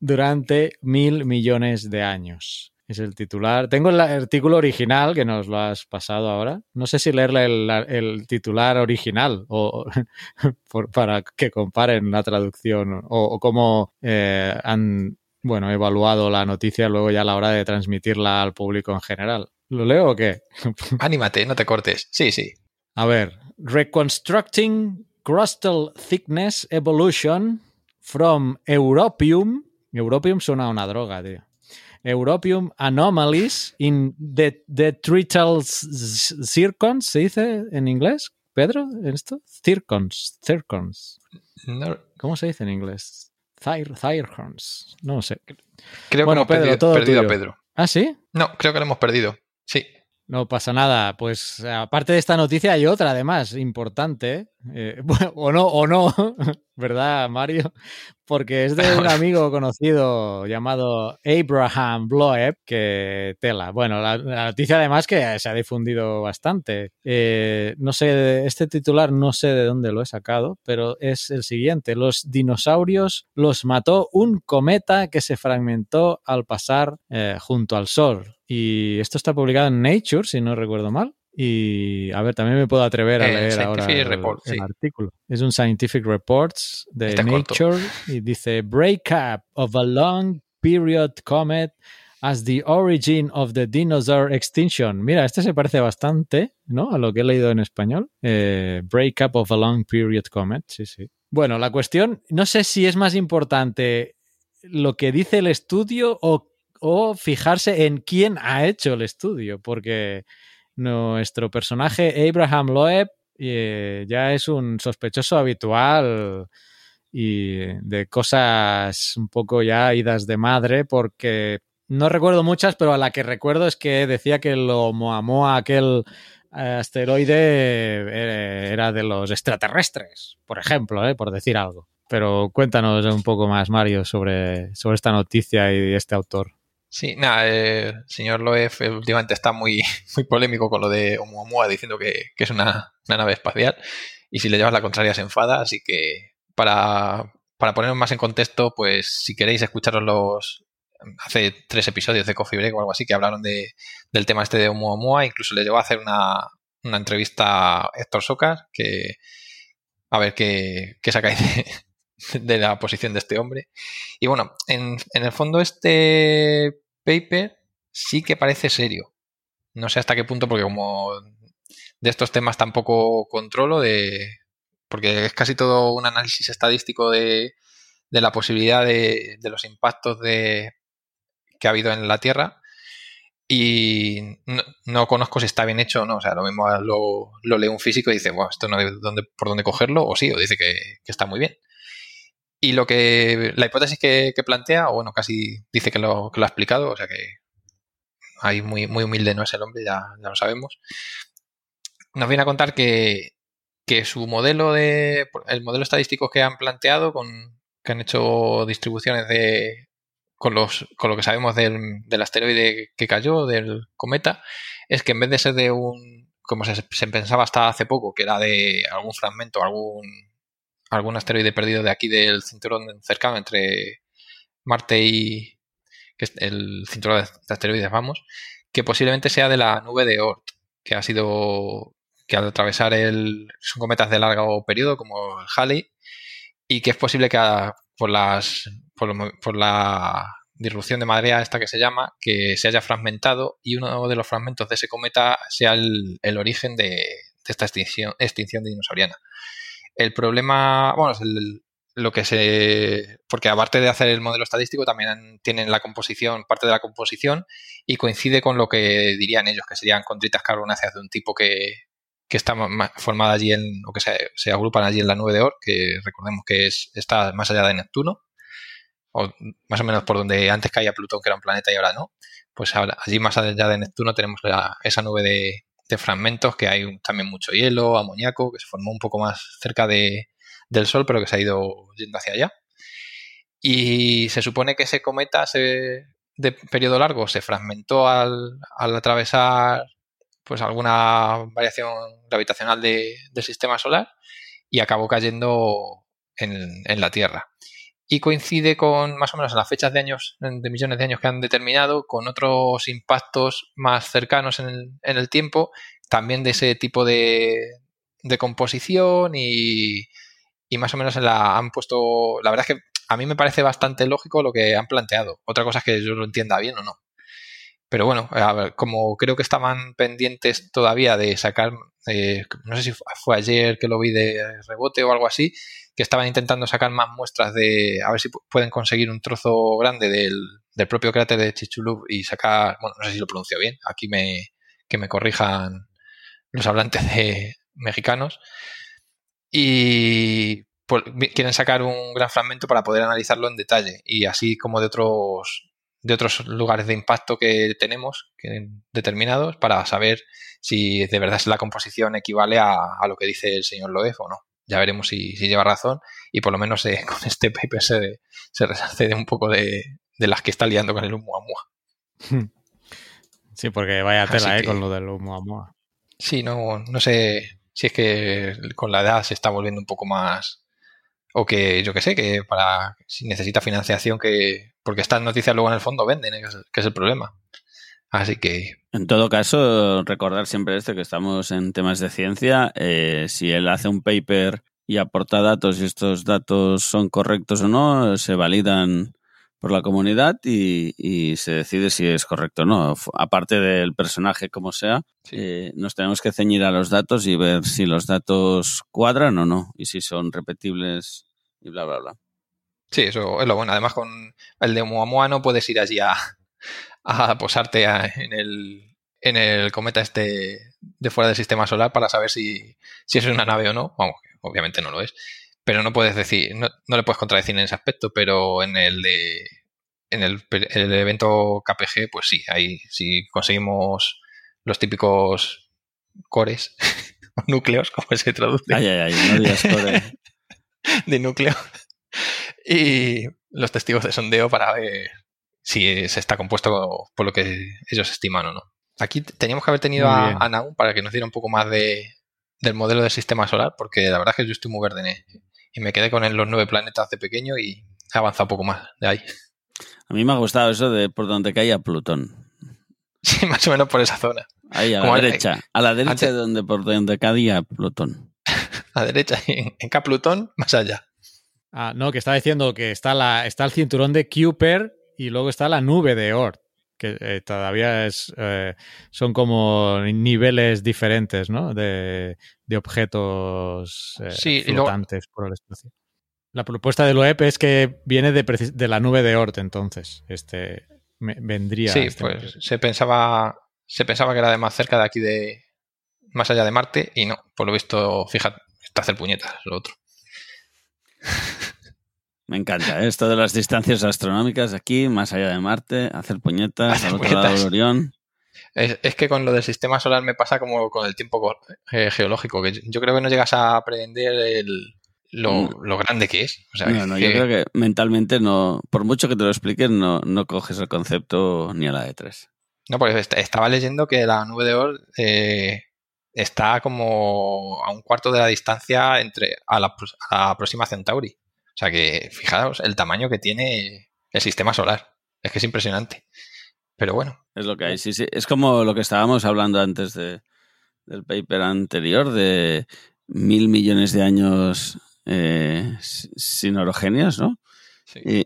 durante mil millones de años. Es el titular. Tengo el artículo original que nos lo has pasado ahora. No sé si leerle el, el titular original o por, para que comparen la traducción o, o cómo eh, han bueno, evaluado la noticia luego ya a la hora de transmitirla al público en general. ¿Lo leo o qué? Anímate, no te cortes. Sí, sí. A ver, Reconstructing Crustal Thickness Evolution from Europium. Europium suena a una droga, tío. Europium Anomalies in the Detrital Circons, ¿se dice en inglés? ¿Pedro? ¿Esto? Circons. Circons. No, ¿Cómo se dice en inglés? Circons. No sé. creo Bueno, que hemos Pedro, perdido, perdido a. Pedro. ¿Ah, sí? No, creo que lo hemos perdido. Sí. No pasa nada. Pues aparte de esta noticia hay otra además importante. Eh, bueno, o no, o no, ¿verdad, Mario? Porque es de un amigo conocido llamado Abraham Bloeb, que tela. Bueno, la, la noticia además que se ha difundido bastante. Eh, no sé, este titular no sé de dónde lo he sacado, pero es el siguiente. Los dinosaurios los mató un cometa que se fragmentó al pasar eh, junto al Sol. Y esto está publicado en Nature, si no recuerdo mal. Y a ver, también me puedo atrever a Eh, leer ahora el, Report, el sí. artículo. Es un Scientific Reports de Está corto. Nature y dice Breakup of a long period comet as the origin of the dinosaur extinction. Mira, este se parece bastante, ¿no? A lo que he leído en español. Eh, breakup of a long period comet, sí, sí. Bueno, la cuestión, no sé si es más importante lo que dice el estudio o, o fijarse en quién ha hecho el estudio, porque nuestro personaje Abraham Loeb eh, ya es un sospechoso habitual y de cosas un poco ya idas de madre, porque no recuerdo muchas, pero a la que recuerdo es que decía que lo Oumuamua, aquel eh, asteroide, eh, era de los extraterrestres, por ejemplo, eh, por decir algo. Pero cuéntanos un poco más, Mario, sobre, sobre esta noticia y este autor. Sí, nada, eh, el señor Loef últimamente está muy, muy polémico con lo de Oumuamua, diciendo que, que es una, una nave espacial y si le llevas la contraria se enfada, así que para, para ponernos más en contexto, pues si queréis escucharos los hace tres episodios de Coffee Break o algo así que hablaron de, del tema este de Oumuamua, incluso le llevó a hacer una, una entrevista a Héctor Socas, que a ver qué, qué sacáis de, de la posición de este hombre. Y bueno, en, en el fondo este paper sí que parece serio. No sé hasta qué punto, porque como de estos temas tampoco controlo, de porque es casi todo un análisis estadístico de, de la posibilidad de, de, los impactos de, que ha habido en la Tierra. Y no, no, conozco si está bien hecho o no. O sea, lo mismo lo, lo lee un físico y dice, wow, esto no hay dónde, por dónde cogerlo, o sí, o dice que está muy bien. Y lo que la hipótesis que, plantea, o bueno, casi dice que lo, que lo ha explicado, o sea que ahí muy, muy humilde no es el hombre, ya, ya lo sabemos. Nos viene a contar que, que su modelo de. el modelo estadístico que han planteado, con, que han hecho distribuciones de. con los. con lo que sabemos del, del asteroide que cayó, del cometa, es que en vez de ser de un. como se, se pensaba hasta hace poco, que era de algún fragmento, algún algún asteroide perdido de aquí del cinturón cercano entre Marte y el cinturón de asteroides, vamos, que posiblemente sea de la nube de Oort, que ha sido que al atravesar el son cometas de largo periodo como el Halley y que es posible que a, por las por, por, la disrupción de marea esta que se llama que se haya fragmentado y uno de los fragmentos de ese cometa sea el, el origen de, de esta extinción, extinción dinosauriana. El problema, bueno, es el, lo que se. Porque aparte de hacer el modelo estadístico, también tienen la composición, parte de la composición, y coincide con lo que dirían ellos, que serían condritas carbonáceas de un tipo que, que está formada allí en. o que se, agrupan allí en la nube de Oort, que recordemos que es, está más allá de Neptuno, o más o menos por donde antes caía Plutón, que era un planeta y ahora no. Pues ahora, allí más allá de Neptuno tenemos la, esa nube de, de fragmentos, que hay también mucho hielo, amoníaco, que se formó un poco más cerca de, del Sol, pero que se ha ido yendo hacia allá. Y se supone que ese cometa se, de periodo largo se fragmentó al, al atravesar pues alguna variación gravitacional del sistema solar y acabó cayendo en, en, la Tierra. Y coincide con más o menos las fechas de años, de millones de años que han determinado, con otros impactos más cercanos en el, en el tiempo, también de ese tipo de, de composición y, y más o menos la han puesto, la verdad es que a mí me parece bastante lógico lo que han planteado. Otra cosa es que yo lo entienda bien o no. Pero bueno, a ver, como creo que estaban pendientes todavía de sacar, eh, no sé si fue ayer que lo vi de rebote o algo así, que estaban intentando sacar más muestras de, a ver si pueden conseguir un trozo grande del, del propio cráter de Chichulub y sacar, bueno, no sé si lo pronuncio bien, aquí me, que me corrijan los hablantes de mexicanos. Y quieren sacar un gran fragmento para poder analizarlo en detalle y así como de otros de otros lugares de impacto que tenemos que, determinados para saber si de verdad la composición equivale a, lo que dice el señor Loef o no. Ya veremos si, lleva razón y por lo menos eh, con este paper se, se resarce de un poco de, las que está liando con el Oumuamua. Sí, porque vaya tela eh, con lo del Oumuamua. Sí, no, no sé si es que con la edad se está volviendo un poco más o que yo que sé, que para si necesita financiación, que porque estas noticias luego en el fondo venden, ¿eh? que, es, el problema. Así que... En todo caso, recordar siempre esto, que estamos en temas de ciencia. Eh, si él hace un paper y aporta datos y estos datos son correctos o no, se validan por la comunidad y, se decide si es correcto o no. Aparte del personaje como sea, eh, nos tenemos que ceñir a los datos y ver si los datos cuadran o no y si son repetibles y bla, bla, bla. Sí, eso es lo bueno. Además, con el de Muamua no puedes ir allí a, posarte en, el, en el cometa este de fuera del sistema solar para saber si, si es una nave o no. Vamos, obviamente no lo es pero no puedes decir, no, le puedes contradecir en ese aspecto, pero en el de en el, evento KPG, pues sí, ahí si conseguimos los típicos cores o núcleos, como se traduce. Ay, ay, ay, no digas core. de núcleo. Y los testigos de sondeo para ver si se está compuesto por lo que ellos estiman o no. Aquí teníamos que haber tenido a, a para que nos diera un poco más de, del modelo del sistema solar, porque la verdad es que yo estoy muy verde y me quedé con los nueve planetas de pequeño y he avanzado un poco más de ahí. A mí me ha gustado eso de por donde caía Plutón. Sí, más o menos por esa zona. Ahí, a la derecha. A la derecha de donde, por donde caía Plutón. a la derecha, en, en K Plutón, más allá. Ah, no, que estaba diciendo que está, la, está el cinturón de Kuiper y luego está la nube de Oort que eh, todavía es, eh, son como niveles diferentes ¿no? de, objetos eh, flotantes por el espacio. La propuesta de Loeb es que viene de, la nube de Oort, entonces. Este vendría. Sí, este pues se pensaba, se pensaba que era de más cerca de aquí de. más allá de Marte, y no, por lo visto, fíjate, está hacer puñetas lo otro. Me encanta ¿eh? esto de las distancias astronómicas aquí, más allá de Marte, hacer puñetas al otro lado del Orión. Es, que con lo del sistema solar me pasa como con el tiempo eh, geológico, que yo creo que no llegas a aprender lo, grande que es. no, no, yo creo que mentalmente no, por mucho que te lo expliques, no, no coges el concepto ni a la de tres. No, porque estaba leyendo que la nube de Oort eh, está como a un cuarto de la distancia entre a la, a la próxima Centauri. O sea que fijaos el tamaño que tiene el sistema solar. Es que es impresionante. Pero bueno. Es lo que hay, sí, sí. Es como lo que estábamos hablando antes de, del paper anterior, de mil millones de años eh, sin orogenios, ¿no? Sí. Y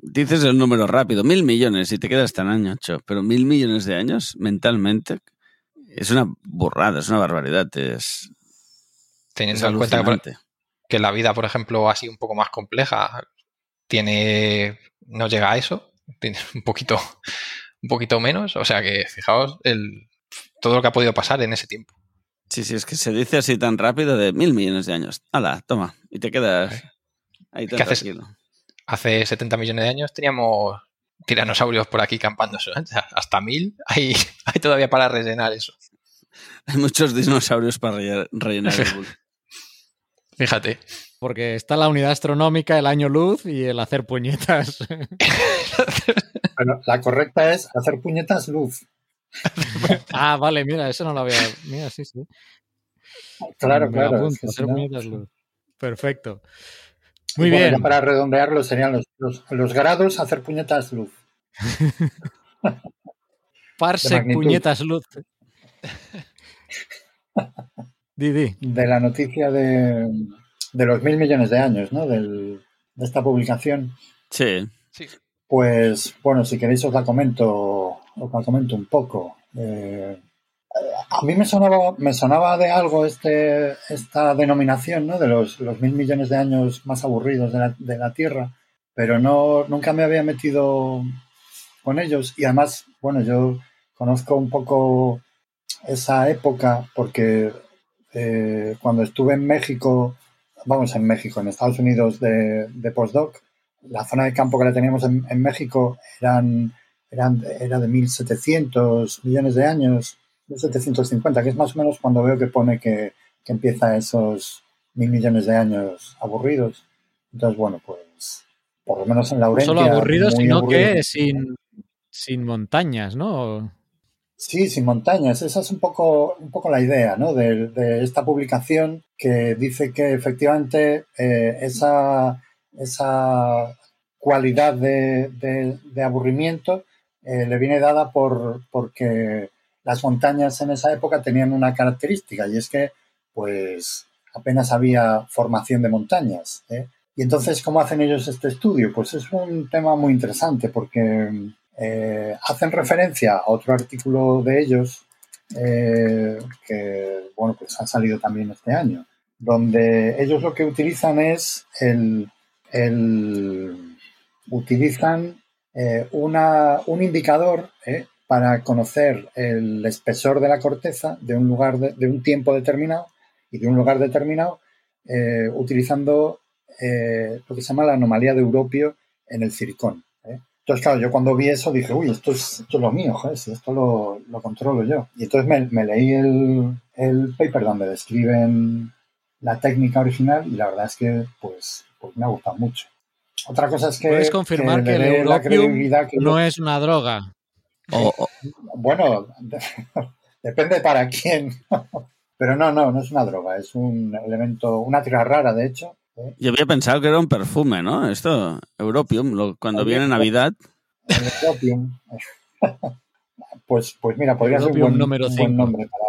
dices el número rápido, mil millones, y te quedas tan ancho, pero mil millones de años mentalmente es una burrada, es una barbaridad. Es, Teniendo en cuenta que, que la vida, por ejemplo, así un poco más compleja, tiene, no llega a eso, tiene un poquito, un poquito menos. O sea que fijaos el, todo lo que ha podido pasar en ese tiempo. Sí, sí, es que se dice así tan rápido de mil millones de años. Hala, toma, y te quedas ahí tan hace, hace 70 millones de años teníamos tiranosaurios por aquí campando. Hasta mil hay, hay todavía para rellenar eso. Hay muchos dinosaurios para rellenar el Fíjate. Porque está la unidad astronómica, el año luz y el hacer puñetas. Bueno, la correcta es hacer puñetas luz. ah, vale, mira, eso no lo había. Mira, sí, sí. Claro, Me claro. apunto, hacer no- puñetas luz. Perfecto. Muy Bueno, bien. ya para redondearlo serían los, los- los grados hacer puñetas luz. Parsec puñetas luz. Didi. De la noticia de, de los mil millones de años, ¿no? Del- de esta publicación. Sí. Sí. Pues bueno, si queréis os la comento, os la comento un poco. Eh, a mí me sonaba, me sonaba de algo este, esta denominación, ¿no? De los, los mil millones de años más aburridos de la, de la Tierra, pero no, nunca me había metido con ellos. Y además, bueno, yo conozco un poco esa época porque eh, cuando estuve en México, vamos, en México, en Estados Unidos de, de postdoc, la zona de campo que la teníamos en, en México eran, eran, era de 1.700 millones de años, 1.750, que es más o menos cuando veo que pone que, que empieza esos mil millones de años aburridos. Entonces, bueno, pues por lo menos en No Laurentia... solo aburridos, sino aburrido. que sin, sin montañas, ¿no? Sí, sin montañas. Esa es un poco, un poco la idea ¿no? de, esta publicación que dice que efectivamente eh, esa, esa cualidad de aburrimiento eh, le viene dada por, porque las montañas en esa época tenían una característica y es que pues apenas había formación de montañas. ¿eh? Y entonces, ¿cómo hacen ellos este estudio? Pues es un tema muy interesante porque eh, hacen referencia a otro artículo de ellos eh, que, bueno, pues ha salido también este año, donde ellos lo que utilizan es el, utilizan eh, una, un indicador para conocer el espesor de la corteza de un lugar de, un tiempo determinado y de un lugar determinado utilizando lo que se llama la anomalía de Europio en el circón. Entonces, claro, yo cuando vi eso dije, uy, esto es, esto es lo mío, joder, si esto lo, lo controlo yo. Y entonces me, me leí el, el paper donde describen la técnica original y la verdad es que pues, pues me ha gustado mucho. Otra cosa es que... Puedes confirmar que, le el Europium credibilidad que no es una droga. O- o- Bueno, depende para quién. Pero no, no, no es una droga, es un elemento, una tira rara, de hecho. Yo había pensado que era un perfume, ¿no? Esto, Europium, lo- cuando viene Navidad. El Europium. Pues, pues mira, podría ser un Europium buen, número un buen nombre para,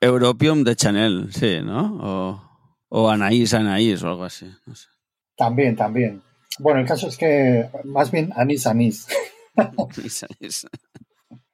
Europium de Chanel, sí, ¿no? O, o Anaís, Anaís o algo así. No sé. También, también. Bueno, el caso es que más bien anís, anís,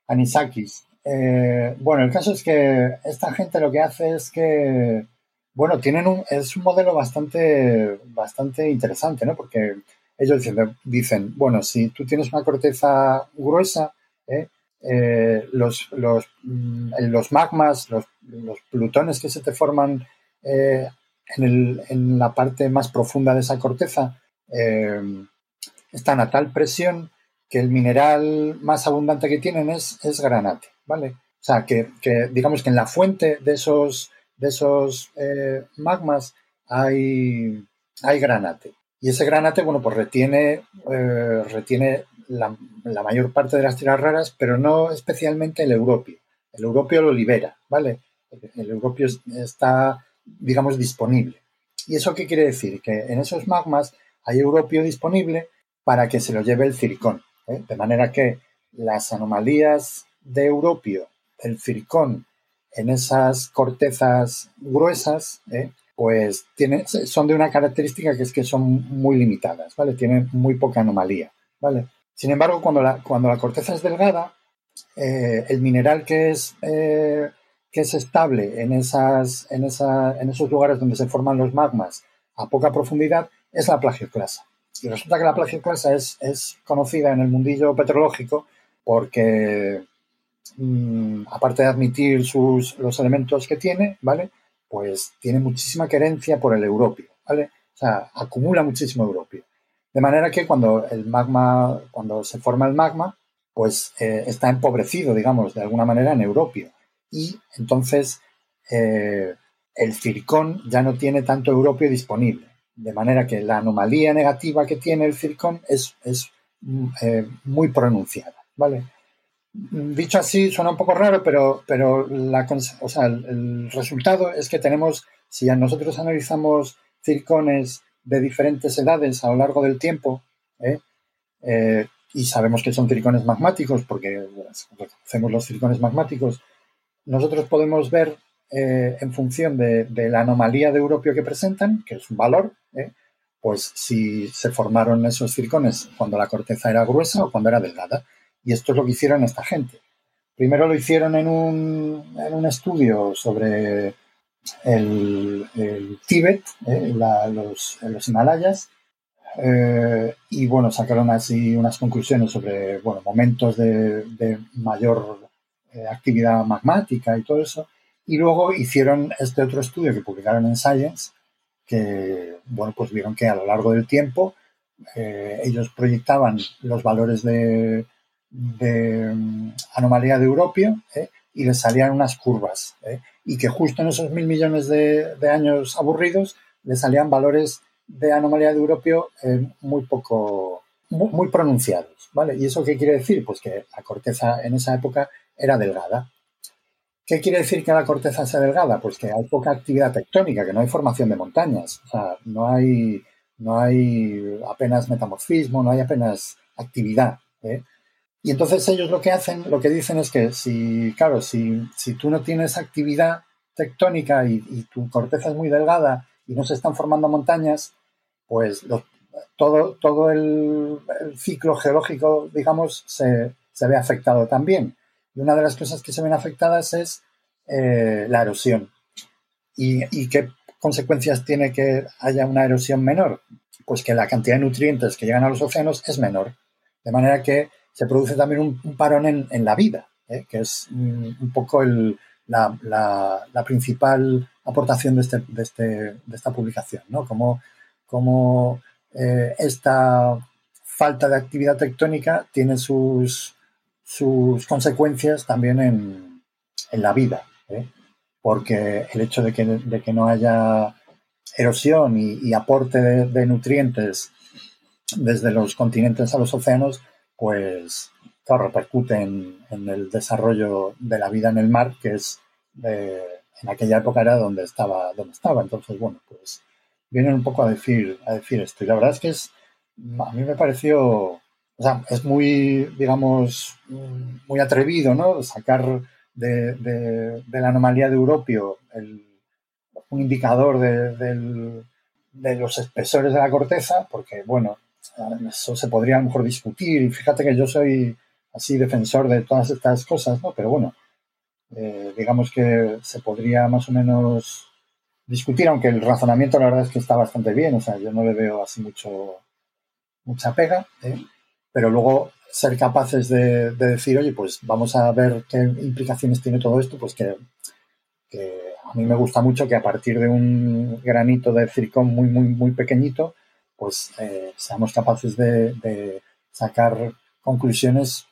anisakis. Eh, bueno, el caso es que esta gente lo que hace es que, bueno, tienen un, es un modelo bastante, bastante interesante, ¿no? Porque ellos dicen, bueno, si tú tienes una corteza gruesa, ¿eh? Eh, los, los, mm, los magmas, los, los plutones que se te forman eh, en, el- en la parte más profunda de esa corteza están a tal presión que el mineral más abundante que tienen es, es granate, ¿vale? O sea, que, que digamos que en la fuente de esos, de esos eh, magmas hay, hay granate. Y ese granate, bueno, pues retiene, eh, retiene la, mayor parte de las tierras raras, pero no especialmente el europio. El europio lo libera, ¿vale? El europio es- está, digamos, disponible. ¿Y eso qué quiere decir? Que en esos magmas hay europio disponible para que se lo lleve el circón. ¿eh? De manera que las anomalías de europio, el circón, en esas cortezas gruesas, ¿eh? pues tiene, son de una característica que es que son muy limitadas, ¿vale? Tienen muy poca anomalía, ¿vale? Sin embargo, cuando la, cuando la corteza es delgada, eh, el mineral que es, eh, que es estable en, esas, en, esa, en esos lugares donde se forman los magmas a poca profundidad es la plagioclasa. Y resulta que la plagioclasa es, es conocida en el mundillo petrológico porque, mm, aparte de admitir sus, los elementos que tiene, ¿vale? Pues tiene muchísima querencia por el europio, ¿vale? O sea, acumula muchísimo europio. De manera que cuando el magma, cuando se forma el magma, pues eh, está empobrecido, digamos, de alguna manera en europio. Y entonces eh, el circón ya no tiene tanto europio disponible. De manera que la anomalía negativa que tiene el circón es, mm, eh, muy pronunciada, ¿vale? Dicho así, suena un poco raro, pero, el, resultado es que tenemos, si nosotros analizamos circones de diferentes edades a lo largo del tiempo, ¿eh? Eh, y sabemos que son circones magmáticos, porque conocemos los circones magmáticos, nosotros podemos ver eh, en función de, la anomalía de europio que presentan, que es un valor, pues si se formaron esos circones cuando la corteza era gruesa o cuando era delgada. Y esto es lo que hicieron esta gente. Primero lo hicieron en un, en un estudio sobre el, Tíbet, eh, los, los, Himalayas, eh, y bueno, sacaron así unas conclusiones sobre bueno, momentos de, mayor eh, actividad magmática y todo eso. Y luego hicieron este otro estudio que publicaron en Science, que bueno, pues vieron que a lo largo del tiempo ellos proyectaban los valores de, de mm, anomalía de Europio ¿eh? y le salían unas curvas. ¿eh? Y que justo en esos mil millones de, años aburridos le salían valores de anomalía de Europio eh, muy poco, muy, pronunciados. ¿vale? ¿Y eso qué quiere decir? Pues que la corteza en esa época era delgada. ¿Qué quiere decir que la corteza sea delgada? Pues que hay poca actividad tectónica, que no hay formación de montañas. O sea, no hay, no hay apenas metamorfismo, no hay apenas actividad. Y entonces ellos lo que hacen, lo que dicen es que si, claro, si, si tú no tienes actividad tectónica y, tu corteza es muy delgada y no se están formando montañas, pues todo, todo el, ciclo geológico, digamos, se, ve afectado también. Y una de las cosas que se ven afectadas es eh, la erosión. ¿Y, ¿Y qué consecuencias tiene que haya una erosión menor? Pues que la cantidad de nutrientes que llegan a los océanos es menor. De manera que se produce también un, parón en, la vida, ¿eh? que es un, poco la, principal aportación de, este, este, esta publicación, ¿no? Como, eh, esta falta de actividad tectónica tiene sus, sus consecuencias también en, la vida, ¿eh? porque el hecho de que, no haya erosión y, aporte de, nutrientes desde los continentes a los océanos pues claro, repercute en, el desarrollo de la vida en el mar, que es en aquella época era donde estaba, donde estaba. Entonces, bueno, pues vienen un poco a decir, a decir esto. Y la verdad es que es, a mí me pareció, o sea, es muy, digamos, muy atrevido, ¿no? Sacar de, la anomalía de Europio un indicador de, de los espesores de la corteza, porque, bueno, eso se podría a lo mejor discutir. Y fíjate que yo soy así defensor de todas estas cosas, ¿no? Pero bueno, eh, digamos que se podría más o menos discutir, aunque el razonamiento la verdad es que está bastante bien, o sea, yo no le veo así mucho mucha pega, ¿eh? pero luego ser capaces de, decir, oye, pues vamos a ver qué implicaciones tiene todo esto, pues que, a mí me gusta mucho que a partir de un granito de circón muy, muy, muy pequeñito, pues eh, seamos capaces de, sacar conclusiones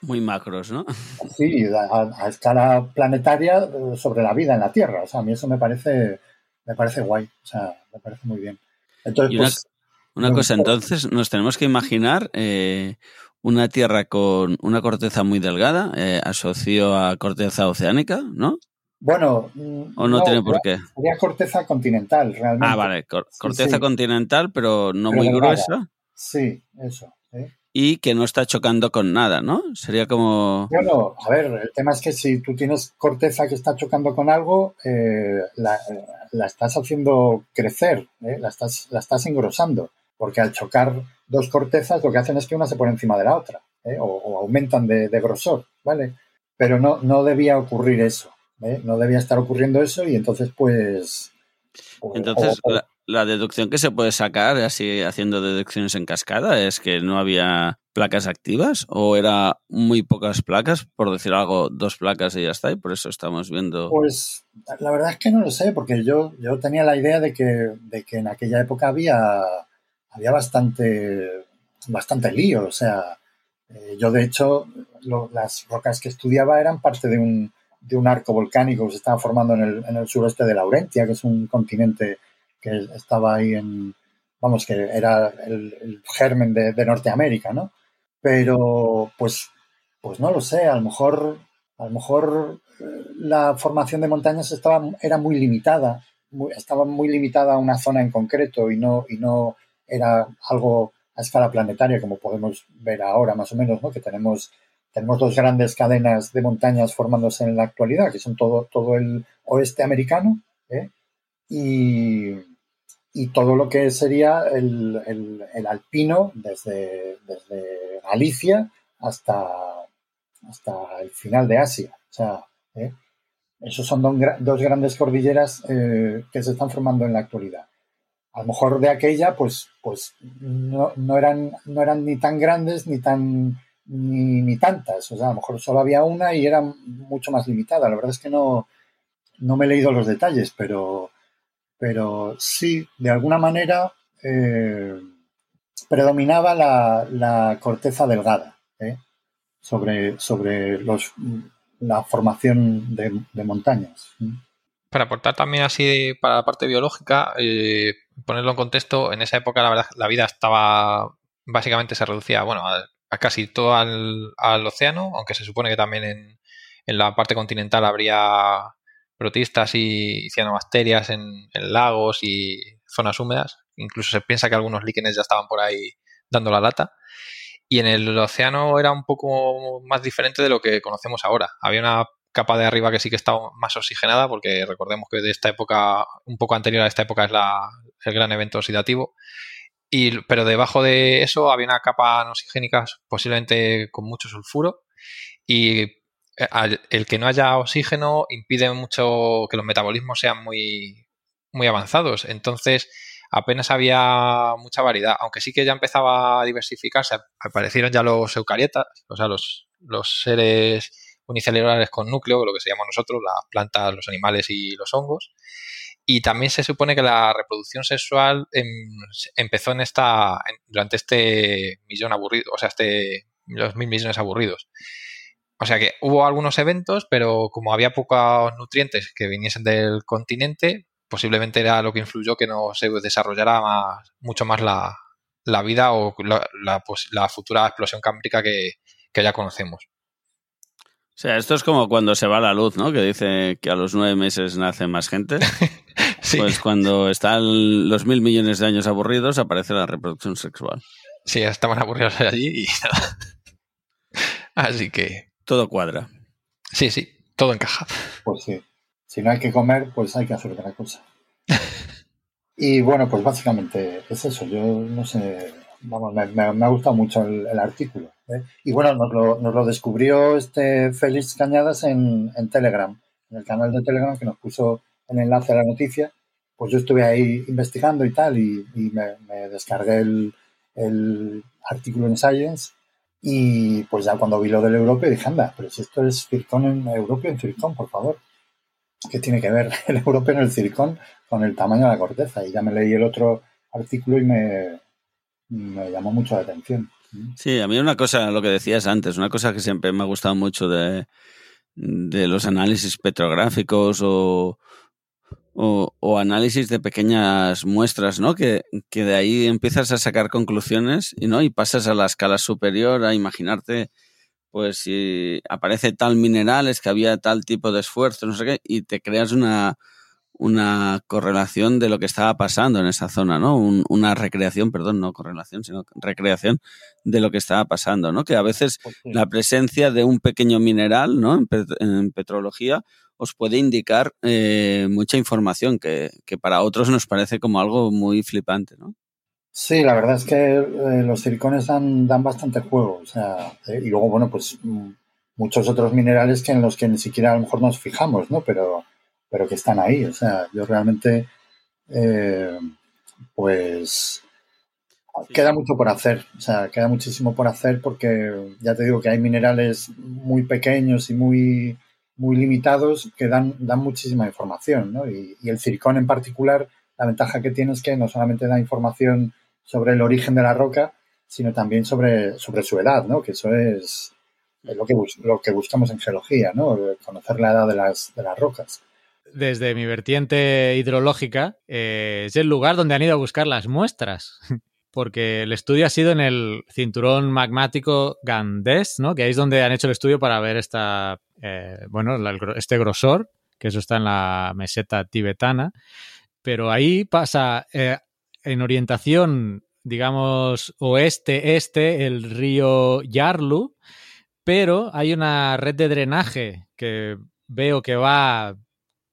muy macros, ¿no? Sí, a, escala planetaria eh, sobre la vida en la Tierra. O sea, a mí eso me parece, me parece guay. O sea, me parece muy bien. Entonces, pues, una, cosa, entonces, nos tenemos que imaginar eh, una Tierra con una corteza muy delgada, asocio a corteza oceánica, ¿no? Bueno, ¿O no, tiene por qué? Sería corteza continental, realmente. Ah, vale, corteza continental, pero no muy gruesa. Sí, eso. Y que no está chocando con nada, ¿no? Sería como... Bueno, a ver, el tema es que si tú tienes corteza que está chocando con algo, eh, la, estás haciendo crecer, ¿eh? la, estás, la estás engrosando, porque al chocar dos cortezas lo que hacen es que una se pone encima de la otra, ¿eh? o, aumentan de, de grosor, ¿vale? Pero no, no debía ocurrir eso. ¿Eh? No debía estar ocurriendo eso y entonces pues... entonces la, deducción que se puede sacar así haciendo deducciones en cascada es que no había placas activas o era muy pocas placas, por decir algo, dos placas y ya está, y por eso estamos viendo... Pues la verdad es que no lo sé, porque yo, yo tenía la idea de que, de que en aquella época había, había bastante, bastante lío, o sea, eh, yo de hecho las rocas que estudiaba eran parte de un, de un arco volcánico que se estaba formando en el, en el suroeste de Laurentia, que es un continente que estaba ahí en, vamos, que era el, germen de, Norteamérica, ¿no? Pero, pues, pues no lo sé, a lo mejor, a lo mejor eh, la formación de montañas estaba, era muy limitada, estaba muy limitada a una zona en concreto y no, y no era algo a escala planetaria como podemos ver ahora más o menos, ¿no? que tenemos, tenemos dos grandes cadenas de montañas formándose en la actualidad, que son todo, todo el oeste americano ¿eh? y, y, todo lo que sería el, el, alpino desde, desde Galicia hasta, hasta el final de Asia. O sea, ¿eh? esos son dos, grandes cordilleras eh, que se están formando en la actualidad. A lo mejor de aquella, pues, pues no, eran, no eran ni tan grandes ni tan ni, tantas. O sea, a lo mejor solo había una y era mucho más limitada. La verdad es que no, no me he leído los detalles, pero, pero sí, de alguna manera eh, predominaba la, la corteza delgada. ¿eh? sobre, sobre los, la formación de, montañas. Para aportar también así para la parte biológica, eh, ponerlo en contexto, en esa época la verdad la vida estaba básicamente se reducía bueno, a, casi todo al, océano, aunque se supone que también en, en la parte continental habría protistas y cianobacterias en, en, lagos y zonas húmedas. Incluso se piensa que algunos líquenes ya estaban por ahí dando la lata. Y en el océano era un poco más diferente de lo que conocemos ahora. Había una capa de arriba que sí que estaba más oxigenada, porque recordemos que de esta época, un poco anterior a esta época, es la, el gran evento oxidativo. Y, pero debajo de eso había una capa oxigénica posiblemente con mucho sulfuro y eh, el que no haya oxígeno impide mucho que los metabolismos sean muy, muy avanzados. Entonces, apenas había mucha variedad, aunque sí que ya empezaba a diversificarse, aparecieron ya los eucarietas, o sea, los, los seres unicelulares con núcleo, lo que se llama nosotros, las plantas, los animales y los hongos. Y también se supone que la reproducción sexual em, empezó en esta, durante este millón aburrido, o sea, este, los mil millones aburridos. O sea que hubo algunos eventos, pero como había pocos nutrientes que viniesen del continente, posiblemente era lo que influyó que no se desarrollara mucho más la, vida o la, pues, la, futura explosión cámbrica que, ya conocemos. O sea, esto es como cuando se va la luz, ¿no? Que dice que a los nueve meses nace más gente. Pues cuando están los mil millones de años aburridos, aparece la reproducción sexual. Sí, estaban aburridos allí y nada. Así que. Todo cuadra. Sí, sí, todo encaja. Pues sí si no hay que comer, pues hay que hacer otra cosa. y bueno, pues básicamente es eso. Yo no sé, vamos, me, ha gustado mucho el, artículo. ¿eh? Y bueno, nos lo, nos lo, descubrió este Félix Cañadas en, en, Telegram, en el canal de Telegram que nos puso el enlace a la noticia. Pues yo estuve ahí investigando y tal, y, me, descargué el, artículo en Science y pues ya cuando vi lo del europeo dije, anda, pero si esto es Circón en europeo en Circón, por favor. ¿Qué tiene que ver el europeo en el circón con el tamaño de la corteza? Y ya me leí el otro artículo y me, me llamó mucho la atención. Sí, a mí una cosa, lo que decías antes, una cosa que siempre me ha gustado mucho de, de los análisis petrográficos o, o, análisis de pequeñas muestras, ¿no? Que, que, de ahí empiezas a sacar conclusiones y, ¿no? y pasas a la escala superior a imaginarte pues si aparece tal mineral es que había tal tipo de esfuerzo, no sé qué, y te creas una, una correlación de lo que estaba pasando en esa zona, ¿no? una recreación, perdón, no correlación, sino recreación de lo que estaba pasando, ¿no? Que a veces pues la presencia de un pequeño mineral, ¿no? En, petrología os puede indicar eh, mucha información que, que, para otros nos parece como algo muy flipante, ¿no? Sí, la verdad es que eh, los silicones dan, dan bastante juego. O sea, eh, y luego, bueno, pues mm, muchos otros minerales que en los que ni siquiera a lo mejor nos fijamos, ¿no? Pero, pero que están ahí. O sea, yo realmente, eh, pues, queda mucho por hacer. O sea, queda muchísimo por hacer porque ya te digo que hay minerales muy pequeños y muy, muy limitados que dan, dan muchísima información, ¿no? Y, el silicón en particular, la ventaja que tiene es que no solamente da información sobre el origen de la roca, sino también sobre, sobre su edad, ¿no? Que eso es lo que, lo que buscamos en geología, ¿no? Conocer la edad de las, de las rocas. Desde mi vertiente hidrológica, eh, es el lugar donde han ido a buscar las muestras. porque el estudio ha sido en el cinturón magmático Gandes, ¿no? Que ahí es donde han hecho el estudio para ver esta, eh, bueno, este grosor, que eso está en la meseta tibetana. Pero ahí pasa eh, en orientación, digamos, oeste-este, el río Yarlu, pero hay una red de drenaje que veo que va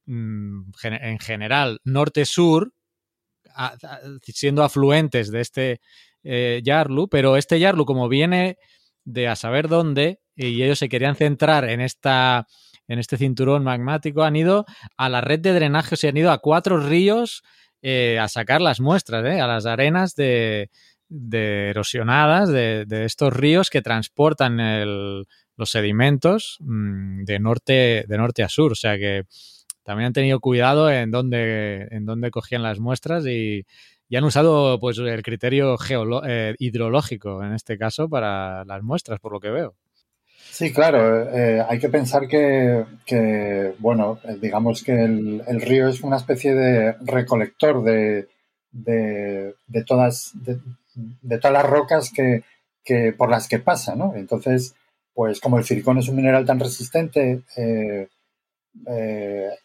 mm, en general norte-sur, siendo afluentes de este eh, Yarlu, pero este Yarlu, como viene de a saber dónde, y ellos se querían centrar en esta en este cinturón magmático, han ido a la red de drenaje, o sea, han ido a cuatro ríos eh, a sacar las muestras, eh, a las arenas de, erosionadas de, estos ríos que transportan los sedimentos mm, de norte, de norte a sur. O sea que también han tenido cuidado en dónde, en dónde cogían las muestras y, han usado pues el criterio eh, hidrológico en este caso para las muestras, por lo que veo. Sí, claro. Eh, hay que pensar que, bueno, eh, digamos que el, río es una especie de recolector de, de, todas, de, todas las rocas que, que, por las que pasa, ¿no? Entonces, pues como el silicón es un mineral tan resistente, eh,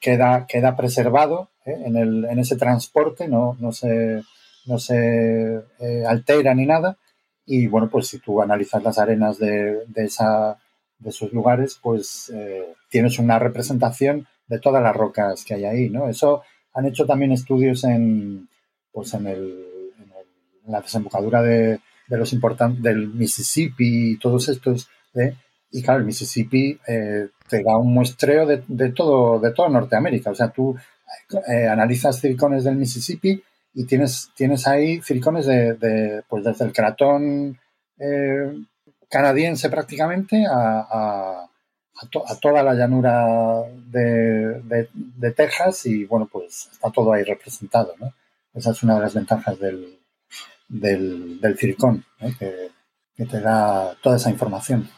queda, queda preservado ¿eh? en, el, en, ese transporte, no, no se, no se eh, altera ni nada. Y bueno, pues si tú analizas las arenas de, de, esa, de esos lugares, pues tienes una representación de todas las rocas que hay ahí, ¿no? Eso han hecho también estudios en, pues en, el, en, la desembocadura de, de los del Mississippi y todos estos, y claro, el Mississippi eh, te da un muestreo de, todo, de toda Norteamérica. O sea, tú eh, analizas circones del Mississippi y tienes, tienes ahí circones de, pues desde el cratón eh, canadiense prácticamente a, toda la llanura de, Texas y bueno, pues está todo ahí representado. ¿no? Esa es una de las ventajas del, del, del circón, que, que, te da toda esa información.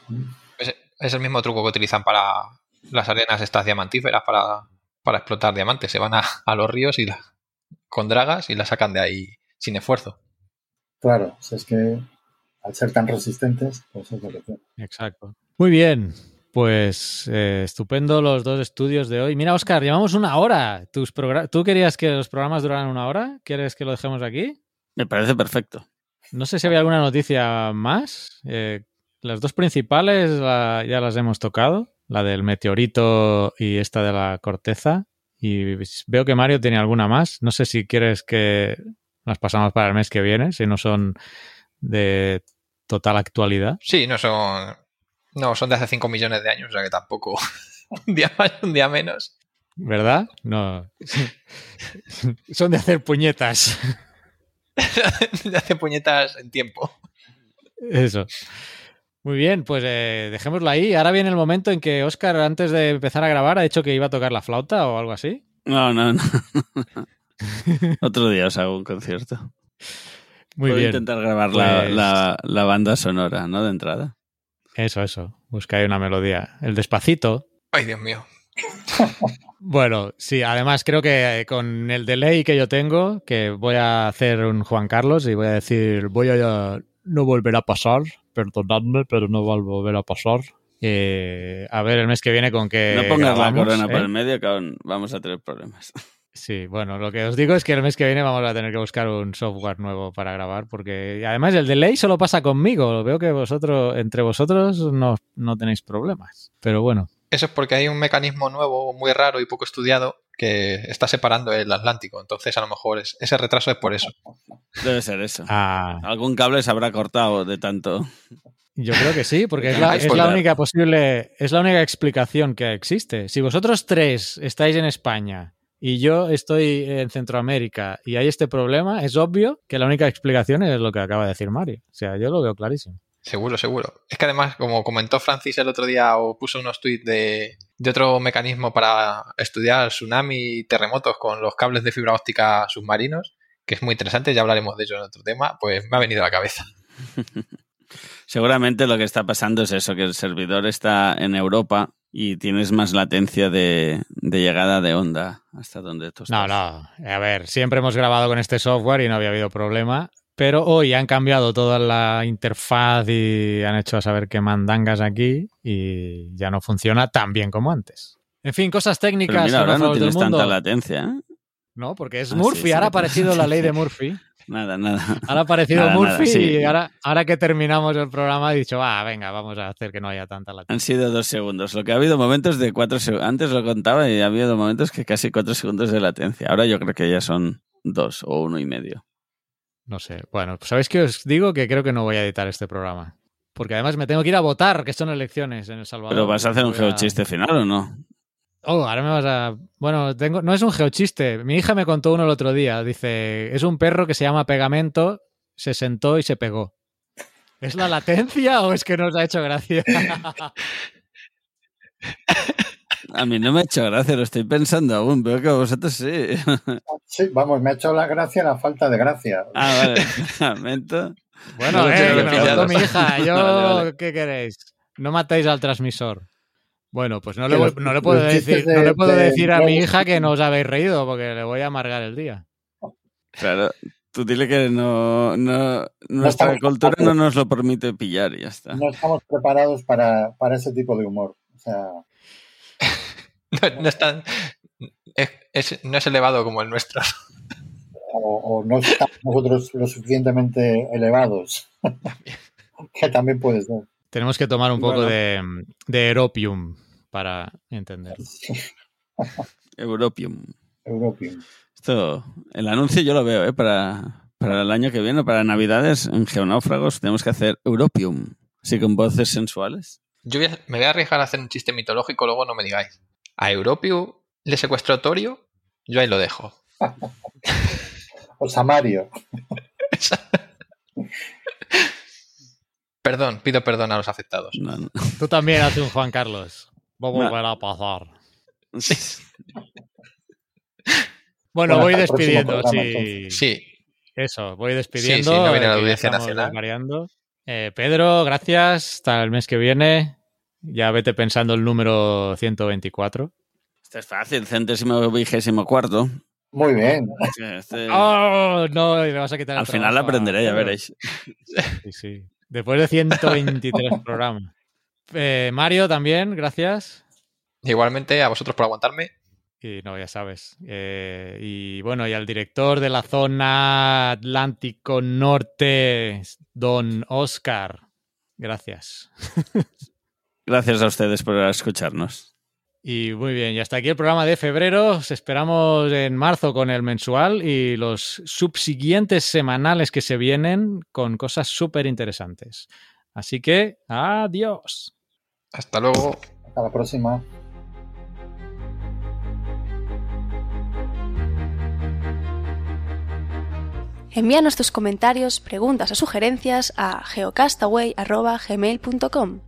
Es el mismo truco que utilizan para las arenas estas diamantíferas para, explotar diamantes. Se van a, los ríos y con dragas y la sacan de ahí sin esfuerzo. Claro, es que al ser tan resistentes, pues es lo que Exacto. Muy bien. Pues eh, estupendo los dos estudios de hoy. Mira, Oscar, llevamos una hora. ¿Tus ¿Tú querías que los programas duraran una hora? ¿Quieres que lo dejemos aquí? Me parece perfecto. No sé si había alguna noticia más. Eh, las dos principales ya las hemos tocado, la del meteorito y esta de la corteza. Y veo que Mario tiene alguna más. No sé si quieres que las pasamos para el mes que viene, si no son de total actualidad. Sí, no son. No, son de hace 5 millones de años, o sea que tampoco. un día más, un día menos. ¿Verdad? No. son de hacer puñetas. de hacer puñetas en tiempo. Eso. Muy bien, pues eh, dejémoslo ahí. Ahora viene el momento en que Oscar, antes de empezar a grabar, ha dicho que iba a tocar la flauta o algo así. No, no, no. Otro día os hago un concierto. Muy Voy bien. intentar grabar pues la, banda sonora, ¿no? De entrada. Eso, eso. Busca una melodía. El despacito. Ay, Dios mío. Bueno, sí, además creo que con el delay que yo tengo, que voy a hacer un Juan Carlos y voy a decir, voy a no volver a pasar, perdonadme, pero no va a volver a pasar. Eh, a ver el mes que viene con qué. No pongas la corona por ¿eh? el medio, que vamos a tener problemas. Sí, bueno, lo que os digo es que el mes que viene vamos a tener que buscar un software nuevo para grabar, porque además el delay solo pasa conmigo. Veo que vosotros, entre vosotros, no, no tenéis problemas. Pero bueno. Eso es porque hay un mecanismo nuevo, muy raro y poco estudiado, que está separando el Atlántico. Entonces, a lo mejor ese retraso es por eso. Debe ser eso. Ah. Algún cable se habrá cortado de tanto. Yo creo que sí, porque es la, es la, única posible, es la única explicación que existe. Si vosotros tres estáis en España y yo estoy en Centroamérica y hay este problema, es obvio que la única explicación es lo que acaba de decir Mario. O sea, yo lo veo clarísimo. Seguro, seguro. Es que además, como comentó Francis el otro día o puso unos tweets de, de otro mecanismo para estudiar tsunami y terremotos con los cables de fibra óptica submarinos, que es muy interesante, ya hablaremos de ello en otro tema, pues me ha venido a la cabeza. Seguramente lo que está pasando es eso, que el servidor está en Europa y tienes más latencia de, llegada de onda hasta donde tú estás. No, no. A ver, siempre hemos grabado con este software y no había habido problema. Pero hoy han cambiado toda la interfaz y han hecho a saber qué mandangas aquí y ya no funciona tan bien como antes. En fin, cosas técnicas. Pero mira, ahora no del tienes mundo. tanta latencia. ¿eh? No, porque es Ah, Murphy. sí ahora ha aparecido la ley de Murphy. Nada, nada. Ahora ha aparecido Nada, Murphy nada, sí. y ahora, ahora que terminamos el programa he dicho, va, venga, vamos a hacer que no haya tanta latencia. Han sido dos segundos. Lo que ha habido momentos de cuatro segundos. Antes lo contaba y ha habido momentos que casi cuatro segundos de latencia. Ahora yo creo que ya son dos o uno y medio. No sé. Bueno, pues ¿sabéis qué os digo? Que creo que no voy a editar este programa. Porque además me tengo que ir a votar, que son elecciones en El Salvador. Pero vas a hacer un a- geochiste final o no? Oh, ahora me vas a. Bueno, tengo. No es un geochiste. Mi hija me contó uno el otro día. Dice: es un perro que se llama Pegamento, se sentó y se pegó. ¿Es la latencia o es que nos ha hecho gracia? A mí no me ha hecho gracia, lo estoy pensando aún. Veo que a vosotros sí. Sí, vamos, me ha hecho la gracia la falta de gracia. Ah, vale. Lamento. Bueno, No eh, que me contó mi hija. Yo, Vale, vale. ¿qué queréis? No matéis al transmisor. Bueno, pues no le, voy- los- no le puedo decir, de- no le puedo de- decir a mi hija que no os habéis reído porque le voy a amargar el día. Claro, tú dile que no, no nuestra cultura no nos lo permite pillar y ya está. No estamos preparados para, para ese tipo de humor. O sea, No, no es tan- es- es- no es elevado como el nuestro. o, o no estamos nosotros lo suficientemente elevados. que también puede ser. Tenemos que tomar un poco Bueno. de, de Eropium para entender. Europium. European. Esto, el anuncio yo lo veo, ¿eh? Para, para el año que viene, para Navidades, en Geonáufragos, tenemos que hacer Europium. Así con voces sensuales. Yo voy a- me voy a arriesgar a hacer un chiste mitológico, luego no me digáis. A Europio le secuestró Torio, yo ahí lo dejo. O Samario. Perdón, pido perdón a los afectados. No, no. Tú también haces un Juan Carlos. Va a No. volver a pasar. Bueno, Bueno, voy despidiendo. programa, Sí. Sí, Eso, voy despidiendo. Sí, sí, no viene la eh, audiencia nacional. Eh, Pedro, gracias. Hasta el mes que viene. Ya vete pensando el número 124. Esto es fácil, centésimo vigésimo cuarto. Muy bien. Este- ¡Oh! No, y me vas a quitar el al final trabajo a aprenderé, ya veréis. Sí, sí. Después de 123 programas. Eh, Mario también, gracias. igualmente a vosotros por aguantarme. Y no, ya sabes. Eh, y bueno, y al director de la zona Atlántico Norte, don Oscar. Gracias. Gracias a ustedes por escucharnos. Y muy bien, y hasta aquí el programa de febrero. Os esperamos en marzo con el mensual y los subsiguientes semanales que se vienen con cosas súper interesantes. Así que, adiós. Hasta luego. Hasta la próxima. Envíanos tus comentarios, preguntas o sugerencias a geocastaway.gmail.com.